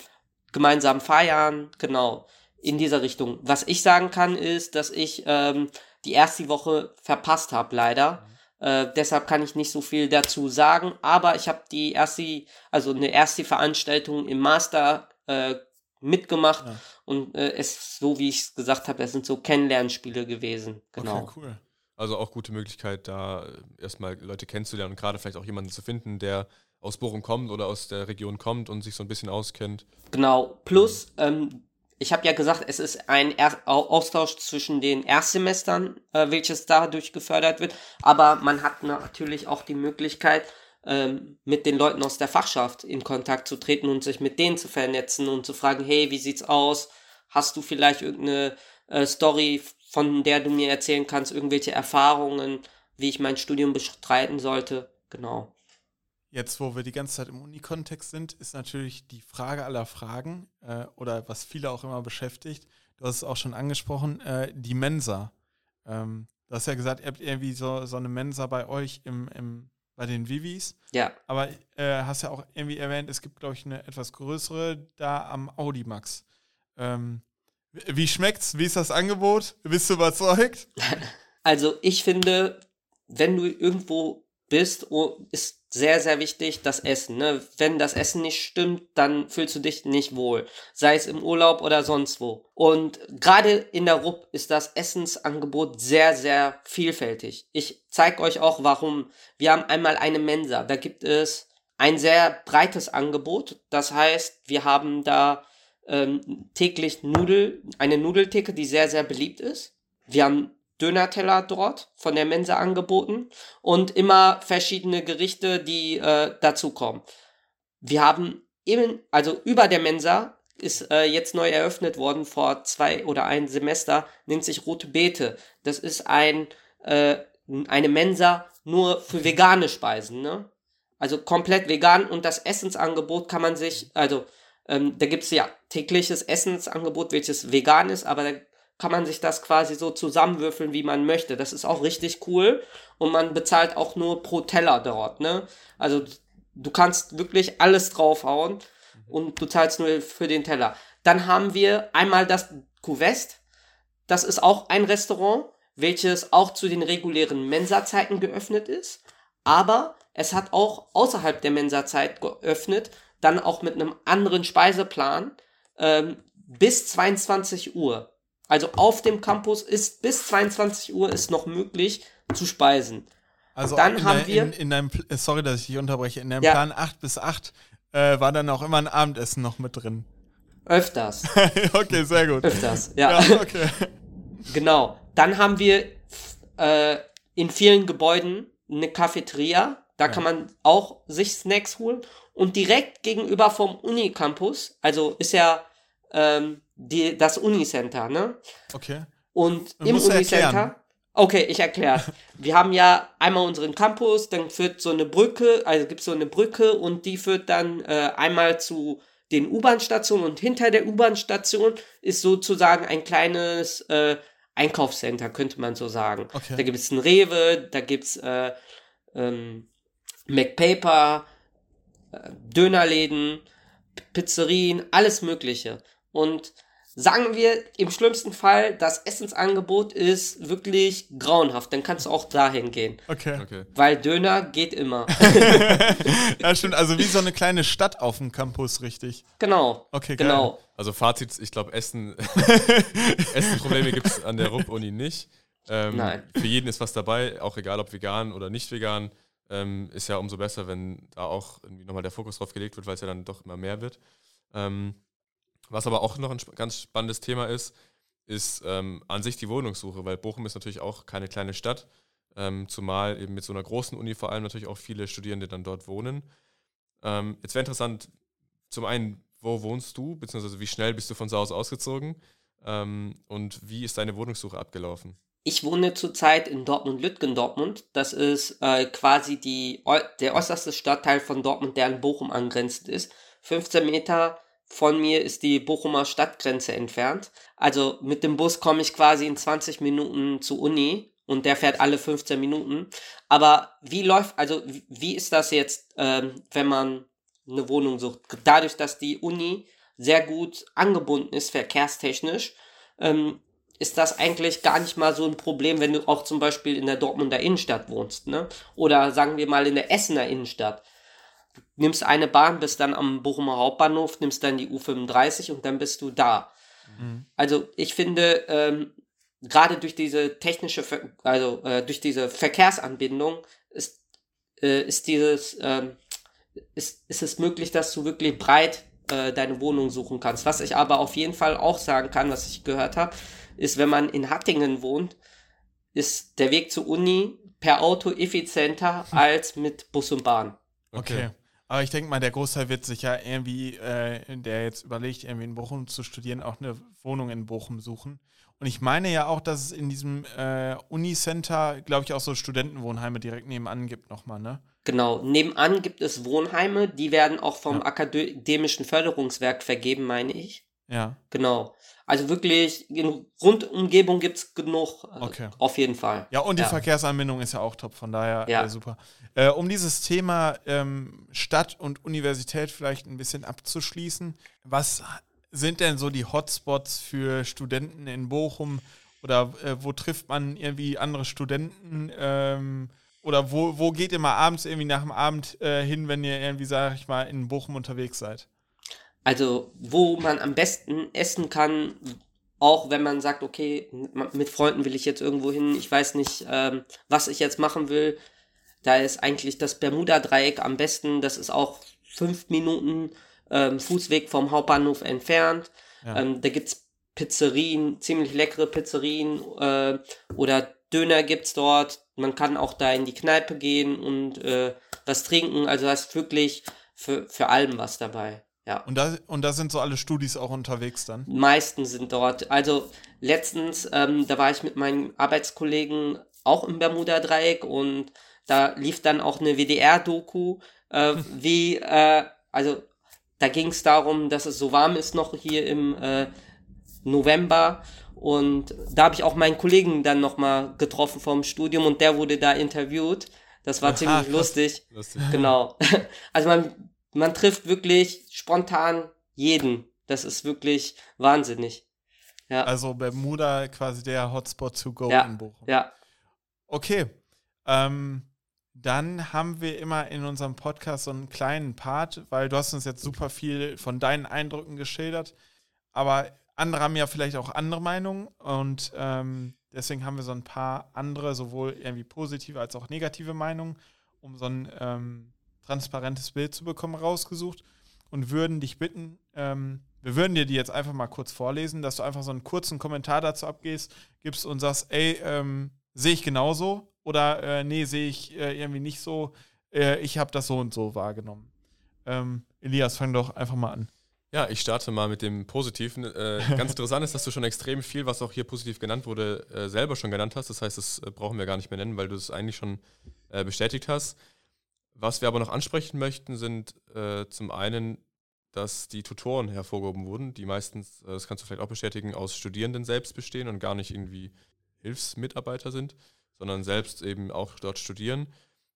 gemeinsam feiern, genau, in dieser Richtung. Was ich sagen kann, ist, dass ich ähm, die erste Woche verpasst habe, leider. Mhm. Äh, deshalb kann ich nicht so viel dazu sagen, aber ich habe die erste, also eine erste Veranstaltung im Master äh, mitgemacht ja. und äh, es, so wie ich es gesagt habe, es sind so Kennenlernspiele gewesen. Genau. Okay, cool. Also auch gute Möglichkeit, da äh, erstmal Leute kennenzulernen und gerade vielleicht auch jemanden zu finden, der aus Bochum kommt oder aus der Region kommt und sich so ein bisschen auskennt. Genau. Plus, ähm, ich habe ja gesagt, es ist ein er Austausch zwischen den Erstsemestern, äh, welches dadurch gefördert wird. Aber man hat natürlich auch die Möglichkeit, ähm, mit den Leuten aus der Fachschaft in Kontakt zu treten und sich mit denen zu vernetzen und zu fragen, hey, wie sieht's aus? Hast du vielleicht irgendeine äh, Story, von der du mir erzählen kannst, irgendwelche Erfahrungen, wie ich mein Studium bestreiten sollte? Genau. Jetzt, wo wir die ganze Zeit im Uni-Kontext sind, ist natürlich die Frage aller Fragen äh, oder was viele auch immer beschäftigt. Du hast es auch schon angesprochen, äh, die Mensa. Ähm, du hast ja gesagt, ihr habt irgendwie so, so eine Mensa bei euch im, im, bei den Vivis. Ja. Aber äh, hast ja auch irgendwie erwähnt, es gibt, glaube ich, eine etwas größere da am Audimax. Ähm, wie schmeckt's? Wie ist das Angebot? Bist du überzeugt? Also ich finde, wenn du irgendwo bist, ist sehr, sehr wichtig, das Essen. Ne? Wenn das Essen nicht stimmt, dann fühlst du dich nicht wohl. Sei es im Urlaub oder sonst wo. Und gerade in der RUP ist das Essensangebot sehr, sehr vielfältig. Ich zeige euch auch warum. Wir haben einmal eine Mensa. Da gibt es ein sehr breites Angebot. Das heißt, wir haben da ähm, täglich Nudel, eine Nudeltheke, die sehr, sehr beliebt ist. Wir haben Dönerteller dort von der Mensa angeboten und immer verschiedene Gerichte, die äh, dazukommen. Wir haben eben, also über der Mensa ist äh, jetzt neu eröffnet worden vor zwei oder ein Semester, nennt sich Rote Beete. Das ist ein, äh, eine Mensa nur für vegane Speisen, ne? Also komplett vegan und das Essensangebot kann man sich, also ähm, da gibt es ja tägliches Essensangebot, welches vegan ist, aber da kann man sich das quasi so zusammenwürfeln, wie man möchte. Das ist auch richtig cool und man bezahlt auch nur pro Teller dort, ne? Also du kannst wirklich alles draufhauen und du zahlst nur für den Teller. Dann haben wir einmal das Cuvest. Das ist auch ein Restaurant, welches auch zu den regulären Mensa-Zeiten geöffnet ist, aber es hat auch außerhalb der Mensa-Zeit geöffnet, dann auch mit einem anderen Speiseplan ähm, bis 22 Uhr. Also auf dem Campus ist bis 22 Uhr ist noch möglich zu speisen. Also dann in haben der, wir. In, in deinem, sorry, dass ich dich unterbreche. In deinem ja. Plan 8 bis 8 äh, war dann auch immer ein Abendessen noch mit drin. Öfters. okay, sehr gut. Öfters, ja. ja okay. genau. Dann haben wir äh, in vielen Gebäuden eine Cafeteria. Da ja. kann man auch sich Snacks holen. Und direkt gegenüber vom Unicampus, also ist ja ähm, die, das Unicenter, ne? Okay. Und im Unicenter. Okay, ich erkläre. Wir haben ja einmal unseren Campus, dann führt so eine Brücke, also gibt es so eine Brücke und die führt dann äh, einmal zu den U-Bahn-Stationen und hinter der U-Bahn-Station ist sozusagen ein kleines äh, Einkaufscenter, könnte man so sagen. Okay. Da gibt es ein Rewe, da gibt es äh, ähm, McPaper, äh, Dönerläden, Pizzerien, alles Mögliche. Und sagen wir im schlimmsten Fall, das Essensangebot ist wirklich grauenhaft, dann kannst du auch dahin gehen. Okay. okay. Weil Döner geht immer. ja, stimmt. Also wie so eine kleine Stadt auf dem Campus, richtig. Genau. Okay, geil. genau. Also Fazit, ich glaube, Essen, Essenprobleme gibt es an der RUP-Uni nicht. Ähm, Nein. Für jeden ist was dabei, auch egal ob vegan oder nicht vegan. Ähm, ist ja umso besser, wenn da auch irgendwie nochmal der Fokus drauf gelegt wird, weil es ja dann doch immer mehr wird. Ähm, was aber auch noch ein ganz spannendes Thema ist, ist ähm, an sich die Wohnungssuche, weil Bochum ist natürlich auch keine kleine Stadt, ähm, zumal eben mit so einer großen Uni vor allem natürlich auch viele Studierende dann dort wohnen. Ähm, jetzt wäre interessant, zum einen, wo wohnst du, beziehungsweise wie schnell bist du von zu Hause ausgezogen ähm, und wie ist deine Wohnungssuche abgelaufen? Ich wohne zurzeit in Dortmund-Lütgen-Dortmund. Das ist äh, quasi die, der äußerste Stadtteil von Dortmund, der an Bochum angrenzend ist. 15 Meter von mir ist die Bochumer Stadtgrenze entfernt. Also mit dem Bus komme ich quasi in 20 Minuten zur Uni und der fährt alle 15 Minuten. Aber wie läuft, also wie ist das jetzt, ähm, wenn man eine Wohnung sucht? Dadurch, dass die Uni sehr gut angebunden ist, verkehrstechnisch, ähm, ist das eigentlich gar nicht mal so ein Problem, wenn du auch zum Beispiel in der Dortmunder Innenstadt wohnst, ne? Oder sagen wir mal in der Essener Innenstadt. Du nimmst eine Bahn, bist dann am Bochumer Hauptbahnhof, nimmst dann die U35 und dann bist du da. Mhm. Also ich finde, ähm, gerade durch diese technische, Ver also äh, durch diese Verkehrsanbindung ist, äh, ist dieses, ähm, ist, ist es möglich, dass du wirklich breit äh, deine Wohnung suchen kannst. Was ich aber auf jeden Fall auch sagen kann, was ich gehört habe, ist, wenn man in Hattingen wohnt, ist der Weg zur Uni per Auto effizienter hm. als mit Bus und Bahn. Okay. Aber ich denke mal, der Großteil wird sich ja irgendwie, äh, der jetzt überlegt, irgendwie in Bochum zu studieren, auch eine Wohnung in Bochum suchen. Und ich meine ja auch, dass es in diesem äh, Unicenter, glaube ich, auch so Studentenwohnheime direkt nebenan gibt nochmal, ne? Genau, nebenan gibt es Wohnheime, die werden auch vom ja. akademischen Förderungswerk vergeben, meine ich. Ja. Genau. Also wirklich, in Rundumgebung gibt es genug. Äh, okay. Auf jeden Fall. Ja, und die ja. Verkehrsanbindung ist ja auch top, von daher ja. äh, super. Äh, um dieses Thema ähm, Stadt und Universität vielleicht ein bisschen abzuschließen, was sind denn so die Hotspots für Studenten in Bochum? Oder äh, wo trifft man irgendwie andere Studenten? Ähm, oder wo, wo geht ihr mal abends irgendwie nach dem Abend äh, hin, wenn ihr irgendwie, sag ich mal, in Bochum unterwegs seid? Also, wo man am besten essen kann, auch wenn man sagt, okay, mit Freunden will ich jetzt irgendwo hin, ich weiß nicht, ähm, was ich jetzt machen will. Da ist eigentlich das Bermuda-Dreieck am besten. Das ist auch fünf Minuten ähm, Fußweg vom Hauptbahnhof entfernt. Ja. Ähm, da gibt's Pizzerien, ziemlich leckere Pizzerien äh, oder Döner gibt's dort. Man kann auch da in die Kneipe gehen und äh, was trinken. Also hast wirklich für, für allem was dabei. Ja. Und da, und da sind so alle Studis auch unterwegs dann? meisten sind dort. Also letztens, ähm, da war ich mit meinen Arbeitskollegen auch im Bermuda-Dreieck und da lief dann auch eine WDR-Doku, äh, wie, äh, also da ging es darum, dass es so warm ist noch hier im äh, November und da habe ich auch meinen Kollegen dann nochmal getroffen vom Studium und der wurde da interviewt. Das war ziemlich lustig. lustig. Genau. Also man man trifft wirklich spontan jeden. Das ist wirklich wahnsinnig. Ja. Also Bermuda quasi der Hotspot zu go ja. in Bochum. Ja. Okay. Ähm, dann haben wir immer in unserem Podcast so einen kleinen Part, weil du hast uns jetzt super viel von deinen Eindrücken geschildert, aber andere haben ja vielleicht auch andere Meinungen und ähm, deswegen haben wir so ein paar andere, sowohl irgendwie positive als auch negative Meinungen, um so ein ähm, transparentes Bild zu bekommen, rausgesucht und würden dich bitten, ähm, wir würden dir die jetzt einfach mal kurz vorlesen, dass du einfach so einen kurzen Kommentar dazu abgehst, gibst und sagst, ey, ähm, sehe ich genauso oder äh, nee, sehe ich äh, irgendwie nicht so, äh, ich habe das so und so wahrgenommen. Ähm, Elias, fang doch einfach mal an. Ja, ich starte mal mit dem Positiven. Äh, ganz interessant ist, dass du schon extrem viel, was auch hier positiv genannt wurde, äh, selber schon genannt hast. Das heißt, das äh, brauchen wir gar nicht mehr nennen, weil du es eigentlich schon bestätigt hast. Was wir aber noch ansprechen möchten, sind äh, zum einen, dass die Tutoren hervorgehoben wurden, die meistens, äh, das kannst du vielleicht auch bestätigen, aus Studierenden selbst bestehen und gar nicht irgendwie Hilfsmitarbeiter sind, sondern selbst eben auch dort studieren,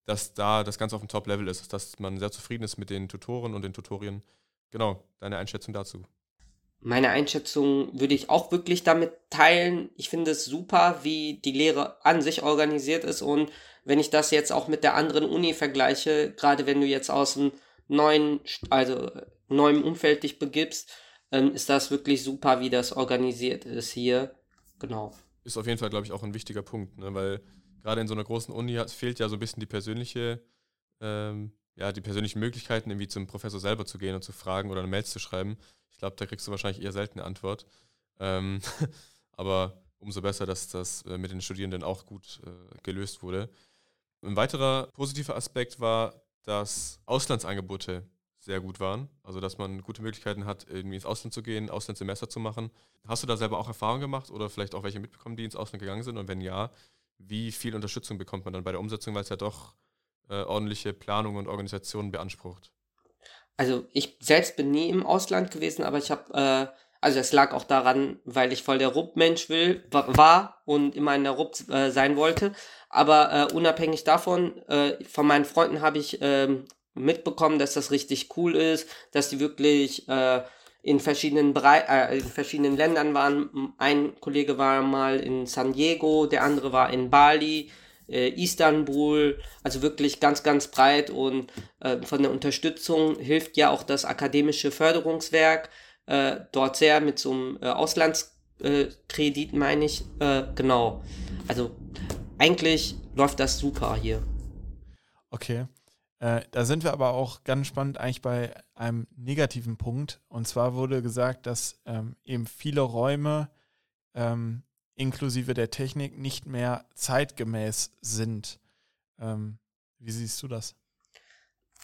dass da das Ganze auf dem Top-Level ist, dass man sehr zufrieden ist mit den Tutoren und den Tutorien. Genau, deine Einschätzung dazu. Meine Einschätzung würde ich auch wirklich damit teilen. Ich finde es super, wie die Lehre an sich organisiert ist und wenn ich das jetzt auch mit der anderen Uni vergleiche, gerade wenn du jetzt aus einem neuen, also neuen Umfeld dich begibst, ähm, ist das wirklich super, wie das organisiert ist hier. Genau. Ist auf jeden Fall, glaube ich, auch ein wichtiger Punkt, ne? weil gerade in so einer großen Uni fehlt ja so ein bisschen die persönliche, ähm, ja, die persönlichen Möglichkeiten, irgendwie zum Professor selber zu gehen und zu fragen oder eine Mail zu schreiben. Ich glaube, da kriegst du wahrscheinlich eher selten eine Antwort. Ähm, aber umso besser, dass das äh, mit den Studierenden auch gut äh, gelöst wurde. Ein weiterer positiver Aspekt war, dass Auslandsangebote sehr gut waren. Also dass man gute Möglichkeiten hat, irgendwie ins Ausland zu gehen, Auslandssemester zu machen. Hast du da selber auch Erfahrungen gemacht oder vielleicht auch welche mitbekommen, die ins Ausland gegangen sind? Und wenn ja, wie viel Unterstützung bekommt man dann bei der Umsetzung, weil es ja doch äh, ordentliche Planung und Organisation beansprucht? Also ich selbst bin nie im Ausland gewesen, aber ich habe, äh, also es lag auch daran, weil ich voll der Rupp-Mensch will, war und immer in der Rupp äh, sein wollte. Aber äh, unabhängig davon, äh, von meinen Freunden habe ich ähm, mitbekommen, dass das richtig cool ist, dass die wirklich in verschiedenen Brei äh, in verschiedenen Ländern waren. Ein Kollege war mal in San Diego, der andere war in Bali, äh, Istanbul, also wirklich ganz, ganz breit und äh, von der Unterstützung hilft ja auch das akademische Förderungswerk äh, dort sehr mit so einem äh, Auslandskredit, meine ich. Äh, genau. Also eigentlich läuft das super hier. Okay. Äh, da sind wir aber auch ganz spannend eigentlich bei einem negativen Punkt. Und zwar wurde gesagt, dass ähm, eben viele Räume ähm, inklusive der Technik nicht mehr zeitgemäß sind. Ähm, wie siehst du das?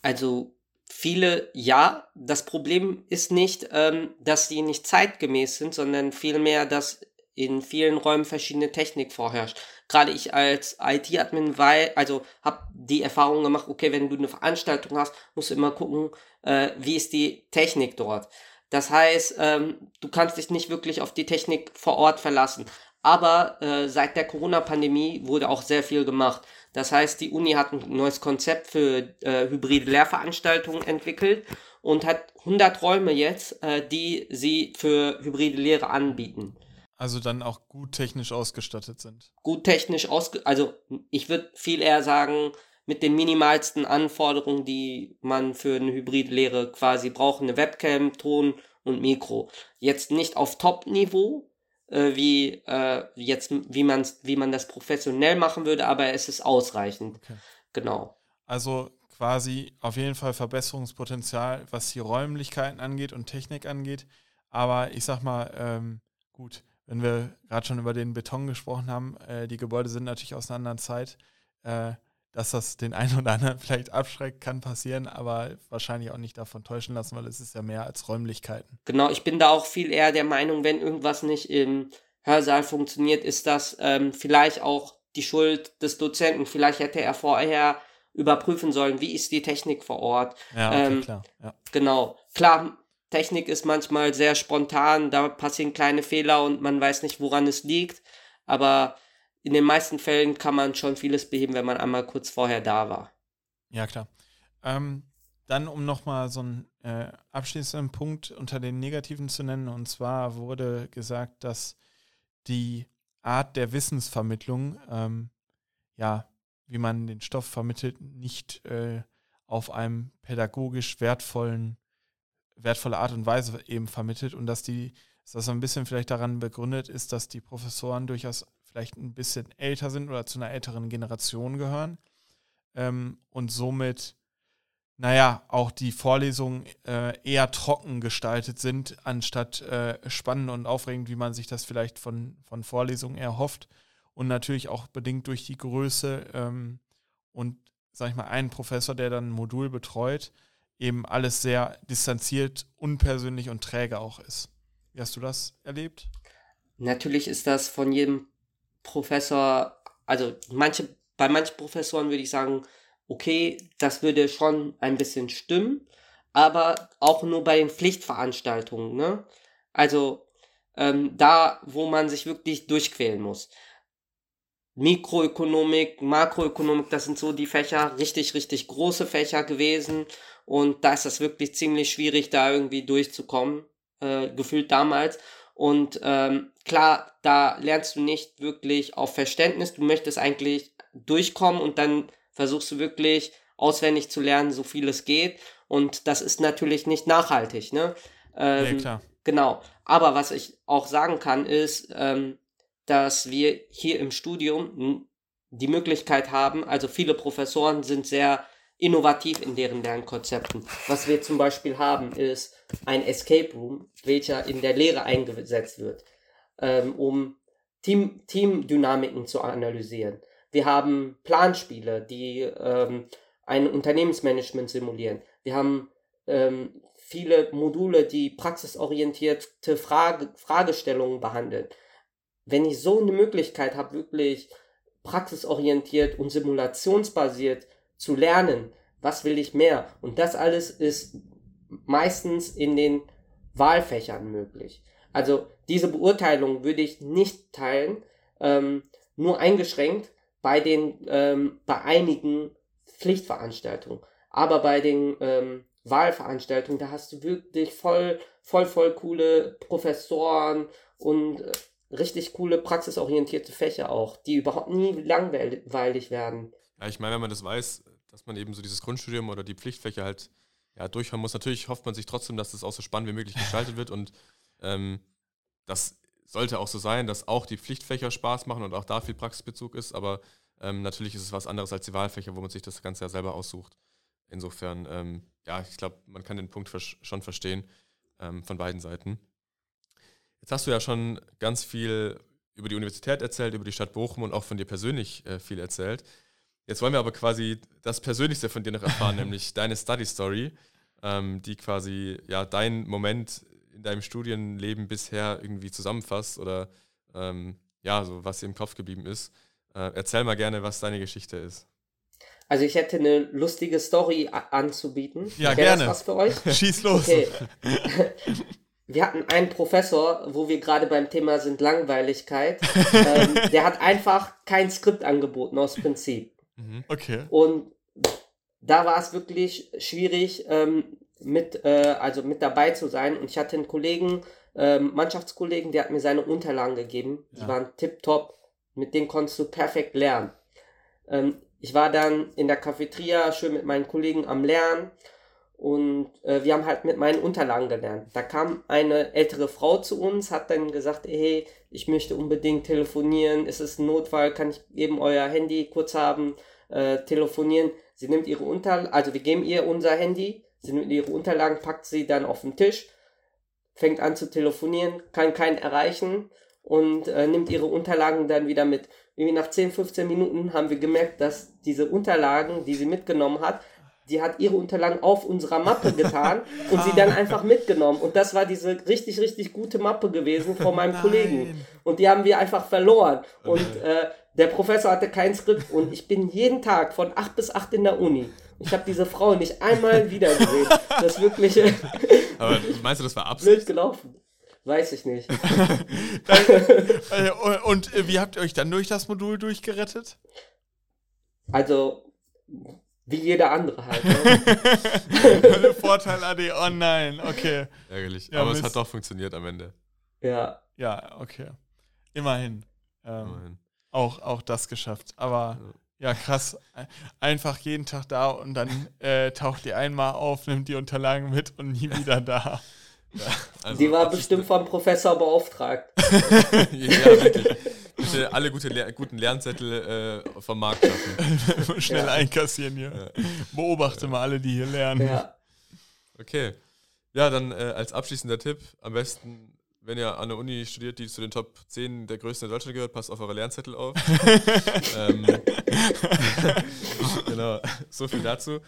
Also viele, ja, das Problem ist nicht, ähm, dass sie nicht zeitgemäß sind, sondern vielmehr, dass in vielen Räumen verschiedene Technik vorherrscht. Gerade ich als IT-Admin, weil, also habe die Erfahrung gemacht, okay, wenn du eine Veranstaltung hast, musst du immer gucken, äh, wie ist die Technik dort. Das heißt, ähm, du kannst dich nicht wirklich auf die Technik vor Ort verlassen. Aber äh, seit der Corona-Pandemie wurde auch sehr viel gemacht. Das heißt, die Uni hat ein neues Konzept für äh, hybride Lehrveranstaltungen entwickelt und hat 100 Räume jetzt, äh, die sie für hybride Lehre anbieten. Also dann auch gut technisch ausgestattet sind. Gut technisch ausgestattet, also ich würde viel eher sagen, mit den minimalsten Anforderungen, die man für eine hybride Lehre quasi braucht, eine Webcam, Ton und Mikro. Jetzt nicht auf Top-Niveau, äh, wie äh, jetzt, wie man wie man das professionell machen würde, aber es ist ausreichend. Okay. Genau. Also quasi auf jeden Fall Verbesserungspotenzial, was die Räumlichkeiten angeht und Technik angeht. Aber ich sag mal, ähm, gut, wenn wir gerade schon über den Beton gesprochen haben, äh, die Gebäude sind natürlich aus einer anderen Zeit. Äh, dass das den einen oder anderen vielleicht abschreckt, kann passieren, aber wahrscheinlich auch nicht davon täuschen lassen, weil es ist ja mehr als Räumlichkeiten. Genau, ich bin da auch viel eher der Meinung, wenn irgendwas nicht im Hörsaal funktioniert, ist das ähm, vielleicht auch die Schuld des Dozenten. Vielleicht hätte er vorher überprüfen sollen, wie ist die Technik vor Ort. Ja, okay, ähm, klar. Ja. Genau. Klar, Technik ist manchmal sehr spontan, da passieren kleine Fehler und man weiß nicht, woran es liegt. Aber in den meisten Fällen kann man schon vieles beheben, wenn man einmal kurz vorher da war. Ja, klar. Ähm, dann, um nochmal so einen äh, abschließenden Punkt unter den Negativen zu nennen, und zwar wurde gesagt, dass die Art der Wissensvermittlung, ähm, ja, wie man den Stoff vermittelt, nicht äh, auf einem pädagogisch wertvollen, wertvolle Art und Weise eben vermittelt und dass die, dass das ein bisschen vielleicht daran begründet ist, dass die Professoren durchaus vielleicht ein bisschen älter sind oder zu einer älteren Generation gehören ähm, und somit, naja, auch die Vorlesungen äh, eher trocken gestaltet sind, anstatt äh, spannend und aufregend, wie man sich das vielleicht von, von Vorlesungen erhofft. Und natürlich auch bedingt durch die Größe ähm, und, sag ich mal, einen Professor, der dann ein Modul betreut, eben alles sehr distanziert, unpersönlich und träge auch ist. Wie hast du das erlebt? Natürlich ist das von jedem Professor, also manche, bei manchen Professoren würde ich sagen, okay, das würde schon ein bisschen stimmen, aber auch nur bei den Pflichtveranstaltungen, ne? Also ähm, da, wo man sich wirklich durchquälen muss. Mikroökonomik, Makroökonomik, das sind so die Fächer, richtig, richtig große Fächer gewesen. Und da ist das wirklich ziemlich schwierig, da irgendwie durchzukommen, äh, gefühlt damals. Und ähm, klar, da lernst du nicht wirklich auf Verständnis. Du möchtest eigentlich durchkommen und dann versuchst du wirklich auswendig zu lernen, so viel es geht. Und das ist natürlich nicht nachhaltig, ne? Ähm, ja, klar. Genau. Aber was ich auch sagen kann, ist, ähm, dass wir hier im Studium die Möglichkeit haben, also viele Professoren sind sehr innovativ in deren Lernkonzepten. Was wir zum Beispiel haben, ist ein Escape Room, welcher in der Lehre eingesetzt wird, ähm, um Team, Teamdynamiken zu analysieren. Wir haben Planspiele, die ähm, ein Unternehmensmanagement simulieren. Wir haben ähm, viele Module, die praxisorientierte Frage, Fragestellungen behandeln. Wenn ich so eine Möglichkeit habe, wirklich praxisorientiert und simulationsbasiert zu lernen, was will ich mehr? Und das alles ist meistens in den Wahlfächern möglich. Also diese Beurteilung würde ich nicht teilen, ähm, nur eingeschränkt bei den ähm, bei einigen Pflichtveranstaltungen. Aber bei den ähm, Wahlveranstaltungen, da hast du wirklich voll, voll, voll coole Professoren und äh, richtig coole praxisorientierte Fächer auch, die überhaupt nie langweilig werden. Ja, ich meine, wenn man das weiß, dass man eben so dieses Grundstudium oder die Pflichtfächer halt ja, durchhören muss, natürlich hofft man sich trotzdem, dass das auch so spannend wie möglich gestaltet wird und ähm, das sollte auch so sein, dass auch die Pflichtfächer Spaß machen und auch da viel Praxisbezug ist, aber ähm, natürlich ist es was anderes als die Wahlfächer, wo man sich das Ganze ja selber aussucht. Insofern, ähm, ja, ich glaube, man kann den Punkt schon verstehen ähm, von beiden Seiten. Jetzt hast du ja schon ganz viel über die Universität erzählt, über die Stadt Bochum und auch von dir persönlich äh, viel erzählt. Jetzt wollen wir aber quasi das Persönlichste von dir noch erfahren, nämlich deine Study Story, ähm, die quasi ja dein Moment in deinem Studienleben bisher irgendwie zusammenfasst oder ähm, ja, so was dir im Kopf geblieben ist. Äh, erzähl mal gerne, was deine Geschichte ist. Also ich hätte eine lustige Story anzubieten. Ja, Wäre gerne. Das was für euch? Schieß los. Okay. wir hatten einen Professor, wo wir gerade beim Thema sind Langweiligkeit. ähm, der hat einfach kein Skript angeboten aus Prinzip. Mhm. Okay. Und da war es wirklich schwierig, ähm, mit, äh, also mit dabei zu sein. Und ich hatte einen Kollegen, ähm, Mannschaftskollegen, der hat mir seine Unterlagen gegeben. Die ja. waren tipptopp. Mit denen konntest du perfekt lernen. Ähm, ich war dann in der Cafeteria schön mit meinen Kollegen am Lernen und äh, wir haben halt mit meinen Unterlagen gelernt. Da kam eine ältere Frau zu uns, hat dann gesagt, hey, ich möchte unbedingt telefonieren, ist es ein Notfall, kann ich eben euer Handy kurz haben, äh, telefonieren. Sie nimmt ihre Unterlagen, also wir geben ihr unser Handy, sie nimmt ihre Unterlagen, packt sie dann auf den Tisch, fängt an zu telefonieren, kann keinen erreichen und äh, nimmt ihre Unterlagen dann wieder mit. Irgendwie nach 10, 15 Minuten haben wir gemerkt, dass diese Unterlagen, die sie mitgenommen hat, die hat ihre Unterlagen auf unserer Mappe getan und sie dann einfach mitgenommen. Und das war diese richtig, richtig gute Mappe gewesen von meinem Nein. Kollegen. Und die haben wir einfach verloren. Und äh, der Professor hatte kein Skript und ich bin jeden Tag von 8 bis 8 in der Uni. Ich habe diese Frau nicht einmal wieder gesehen. Das wirklich. Aber meinst du, das war Absicht? gelaufen. Weiß ich nicht. Äh, und äh, wie habt ihr euch dann durch das Modul durchgerettet? Also, wie jeder andere halt. Ne? Vorteil AD online, okay. Ärgerlich. Ja, Aber Mist. es hat doch funktioniert am Ende. Ja. Ja, okay. Immerhin. Ähm, Immerhin. Auch, auch das geschafft. Aber ja. ja. krass. Einfach jeden Tag da und dann äh, taucht die einmal auf, nimmt die Unterlagen mit und nie wieder da. Ja, also die war bestimmt vom Professor beauftragt. ja, wirklich. Bitte alle gute Le guten Lernzettel äh, vom Markt schaffen. Schnell ja. einkassieren hier. Ja. Beobachte mal alle, die hier lernen. Ja. Okay. Ja, dann äh, als abschließender Tipp, am besten, wenn ihr an der Uni studiert, die zu den Top 10 der größten in Deutschland gehört, passt auf eure Lernzettel auf. ähm, genau, so viel dazu.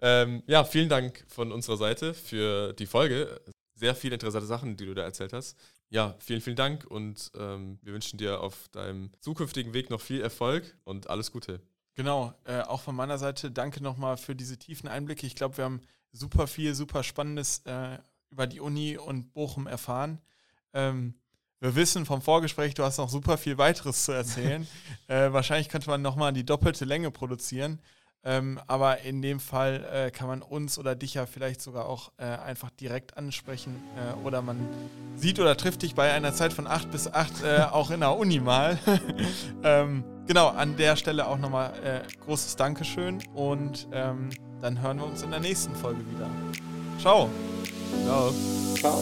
Ähm, ja, vielen Dank von unserer Seite für die Folge. Sehr viele interessante Sachen, die du da erzählt hast. Ja, vielen, vielen Dank und ähm, wir wünschen dir auf deinem zukünftigen Weg noch viel Erfolg und alles Gute. Genau, äh, auch von meiner Seite danke nochmal für diese tiefen Einblicke. Ich glaube, wir haben super viel, super Spannendes äh, über die Uni und Bochum erfahren. Ähm, wir wissen vom Vorgespräch, du hast noch super viel weiteres zu erzählen. äh, wahrscheinlich könnte man nochmal die doppelte Länge produzieren. Ähm, aber in dem Fall äh, kann man uns oder dich ja vielleicht sogar auch äh, einfach direkt ansprechen äh, oder man sieht oder trifft dich bei einer Zeit von 8 bis 8 äh, auch in der Uni mal. ähm, genau, an der Stelle auch nochmal äh, großes Dankeschön und ähm, dann hören wir uns in der nächsten Folge wieder. Ciao. Ciao. Ciao.